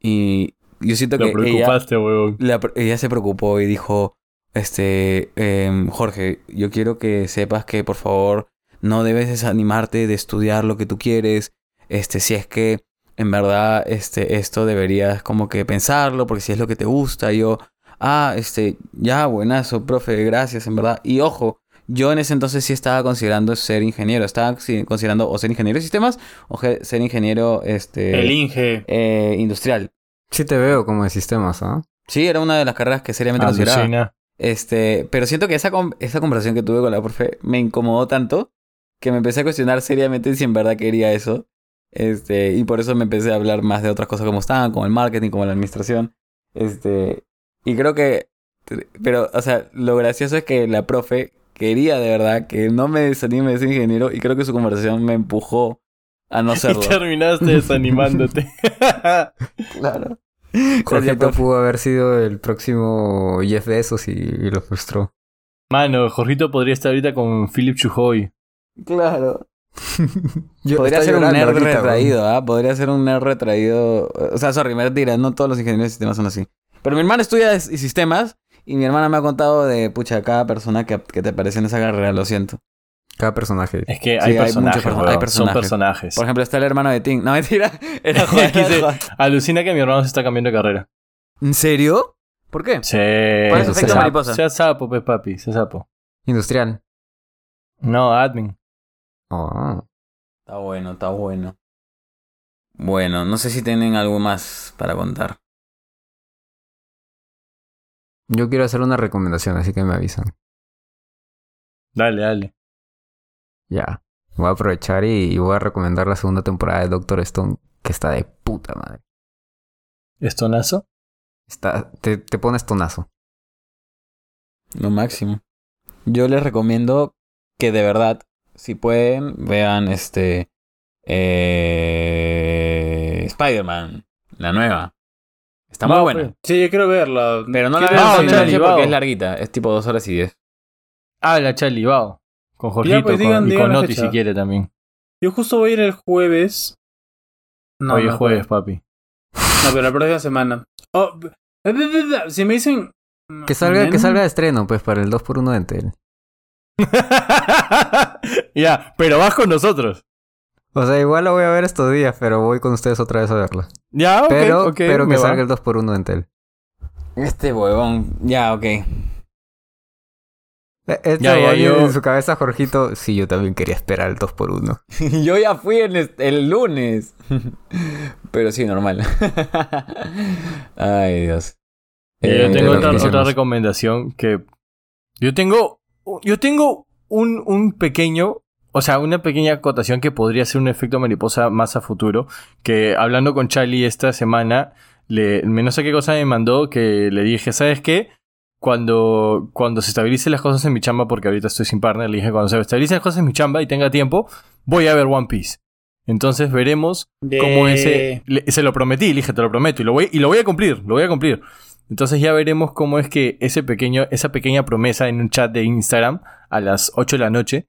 Y yo siento que ella, preocupaste, weón. la- ella se preocupó y dijo, este, em, Jorge, yo quiero que sepas que por favor no debes desanimarte de estudiar lo que tú quieres, este, si es que en verdad, este, esto deberías como que pensarlo, porque si es lo que te gusta, yo, ah, este, ya, buenazo, profe, gracias, en verdad. Y ojo, yo en ese entonces sí estaba considerando ser ingeniero, estaba considerando o ser ingeniero de sistemas o ser ingeniero, este, El Inge. eh, industrial. Sí te veo como de sistemas, ¿ah? Sí, era una de las carreras que seriamente consideraba. Alucina. Este, pero siento que esa, con- esa conversación que tuve con la profe me incomodó tanto que me empecé a cuestionar seriamente si en verdad quería eso. Este, y por eso me empecé a hablar más de otras cosas como estaban, como el marketing, como la administración. Este, y creo que, pero, o sea, lo gracioso es que la profe quería de verdad que no me desanime de ser ingeniero y creo que su conversación me empujó a no serlo. Y terminaste desanimándote. Claro. Jorgito pudo haber sido el próximo Jeff Bezos y, y lo frustró. Mano, Jorgito podría estar ahorita con Philip Chujoy. Claro. Yo- Podría ser un nerd ahorita, retraído, ¿ah? Podría ser un nerd retraído. O sea, sorry, mentira, no todos los ingenieros de sistemas son así. Pero mi hermana estudia es- sistemas y mi hermana me ha contado de, pucha, cada persona que, que te aparece en esa carrera, lo siento. Cada personaje. Es que Sí, hay hay personajes, muchos perso- weón. hay Son personajes. personajes. Por ejemplo, está el hermano de Tim. No, mentira. Era. Alucina que mi hermano se está cambiando de carrera. ¿En serio? ¿Por qué? Sí. ¿Cuál es efecto Sea sapo, mariposa? Sea sapo, pues papi, sea sapo. Industrial. No, admin. Oh. Está bueno, está bueno. Bueno, no sé si tienen algo más para contar. Yo quiero hacer una recomendación, así que me avisan. Dale, dale. Ya. Voy a aprovechar y, y voy a recomendar la segunda temporada de Doctor Stone, que está de puta madre. ¿Estonazo? Está, te, te pones tonazo. Lo máximo. Yo les recomiendo que de verdad, si pueden, vean este eh, Spider-Man, la nueva. Está muy Va, buena. pues. Sí, yo quiero verla. Pero no la Charlie va. porque es larguita, es tipo dos horas y diez. Ah, la Charlie, wow. Con Jorgito pues, con- y con Noti si quiere también. Yo justo voy a ir el jueves. No, Hoy no es jueves, papi. No, pero la próxima semana. Oh, si me dicen. Que salga, que salga de estreno, pues, para el 2x1 de Entel. ya, pero vas con nosotros. O sea, igual la voy a ver estos días, pero voy con ustedes otra vez a verla. Ya, ok, pero ok, pero que va. salga el 2x1 de Entel. Este huevón, ya, ok. Eh, Esto Ya, ya, yo- en su cabeza, Jorgito, sí, yo también quería esperar el 2x1. Yo ya fui el, el lunes. Pero sí, normal. Ay, Dios. Eh, Eh, yo tengo otra, otra recomendación que yo tengo yo tengo un, un pequeño o sea una pequeña acotación que podría ser un efecto mariposa más a futuro que hablando con Charlie esta semana le no sé qué cosa me mandó que le dije sabes qué cuando cuando se estabilicen las cosas en mi chamba porque ahorita estoy sin partner le dije cuando se estabilicen las cosas en mi chamba y tenga tiempo voy a ver One Piece entonces veremos como ese le- se lo prometí, le dije, te lo prometo y lo voy y lo voy a cumplir, lo voy a cumplir. Entonces ya veremos cómo es que ese pequeño esa pequeña promesa en un chat de Instagram a las 8 de la noche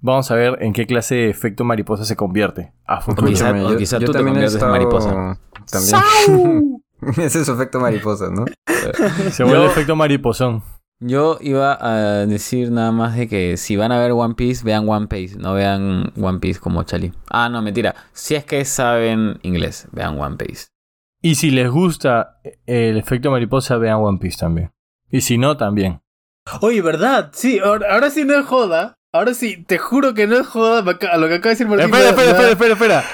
vamos a ver en qué clase de efecto mariposa se convierte a futuro. quizá- o quizá tú te conviertes en mariposa. También. Ese es su efecto mariposa, ¿no? Se vuelve Yo- efecto mariposón. Yo iba a decir nada más de que si van a ver One Piece, vean One Piece, no vean One Piece como Chali. Ah, no, mentira. Si es que saben inglés, vean One Piece. Y si les gusta el efecto mariposa, vean One Piece también. Y si no, también. Oye, ¿verdad? Sí, ahora, ahora sí no es joda. Ahora sí, te juro que no es joda lo que acaba de decir Martín. Espera, espera, espera, espera, espera.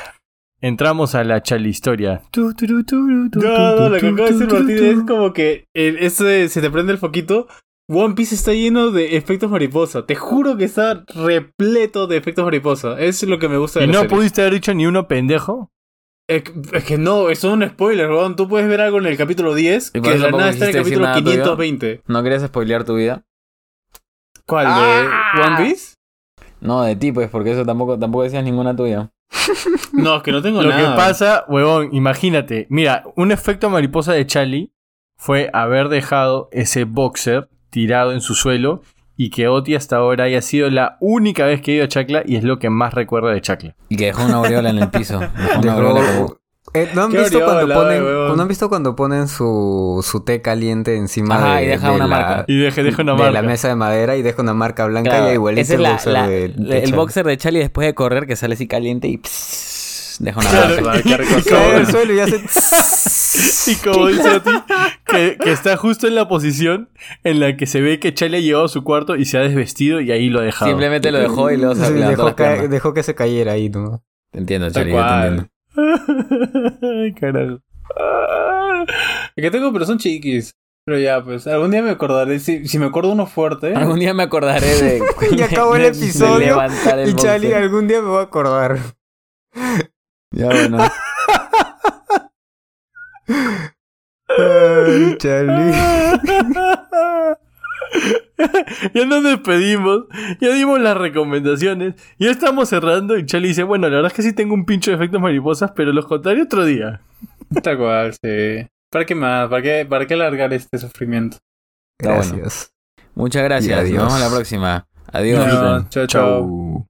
Entramos a la chali historia. No, no, lo que acaba de decir Martín es como que el- ese se te prende el foquito. One Piece está lleno de efectos mariposa. Te juro que está repleto de efectos mariposa. Eso es lo que me gusta de ¿Y la no serie. pudiste haber dicho ni uno pendejo? Es, que- es que no, eso es un spoiler, weón. Tú puedes ver algo en el capítulo 10 Y que de la nada está en el capítulo nada tuyo. 520. ¿No querías spoilear tu vida? ¿Cuál? Ah. ¿De One Piece? No, de ti, pues, porque eso tampoco, tampoco decías ninguna tuya. No, es que no tengo Lo nada. que pasa, huevón, imagínate. Mira, un efecto mariposa de Charlie fue haber dejado ese boxer tirado en su suelo y que Oti hasta ahora haya sido la única vez que ha ido a Chacla y es lo que más recuerda de Chacla. Y que dejó una aureola en el piso. Dejó una Dejó- aureola como- Eh, ¿no, han visto cuando ponen. ¿No han visto cuando ponen su, su té caliente encima Ajá, de, y deja de una la, marca. Y deje, deja una de marca. la mesa de madera y deja una marca blanca Claro, y igualito ese es el la- boxer la- de- de el Charlie. boxer de Charlie después de correr que sale así caliente y deja una Claro. marca. Y Cae como- al suelo y hace... Y como dice Oti, que, que está justo en la posición en la que se ve que Charlie ha llegado a su cuarto y se ha desvestido y ahí lo ha dejado. Simplemente lo dejó y luego se Sí, levantó dejó, que se cayera ahí, ¿no? Te entiendo, Charlie, te entiendo. Ay, carajo. Es que tengo, pero son chiquis. Pero ya, pues, algún día me acordaré. Si, si me acuerdo uno fuerte. Algún día me acordaré de... Y acabó el episodio, el Y Charlie, boxer. algún día me voy a acordar. Ya bueno. Ay, Charlie. ya nos despedimos, ya dimos las recomendaciones, ya estamos cerrando y Charlie dice, bueno, la verdad es que sí tengo un pincho de efectos mariposas, pero los contaré otro día. Tal cual, sí. ¿Para qué más? ¿Para qué, para qué alargar este sufrimiento? Bueno. Gracias. Muchas gracias. Y Nos adiós. vemos la próxima. Adiós. No, chao, chao. Chau.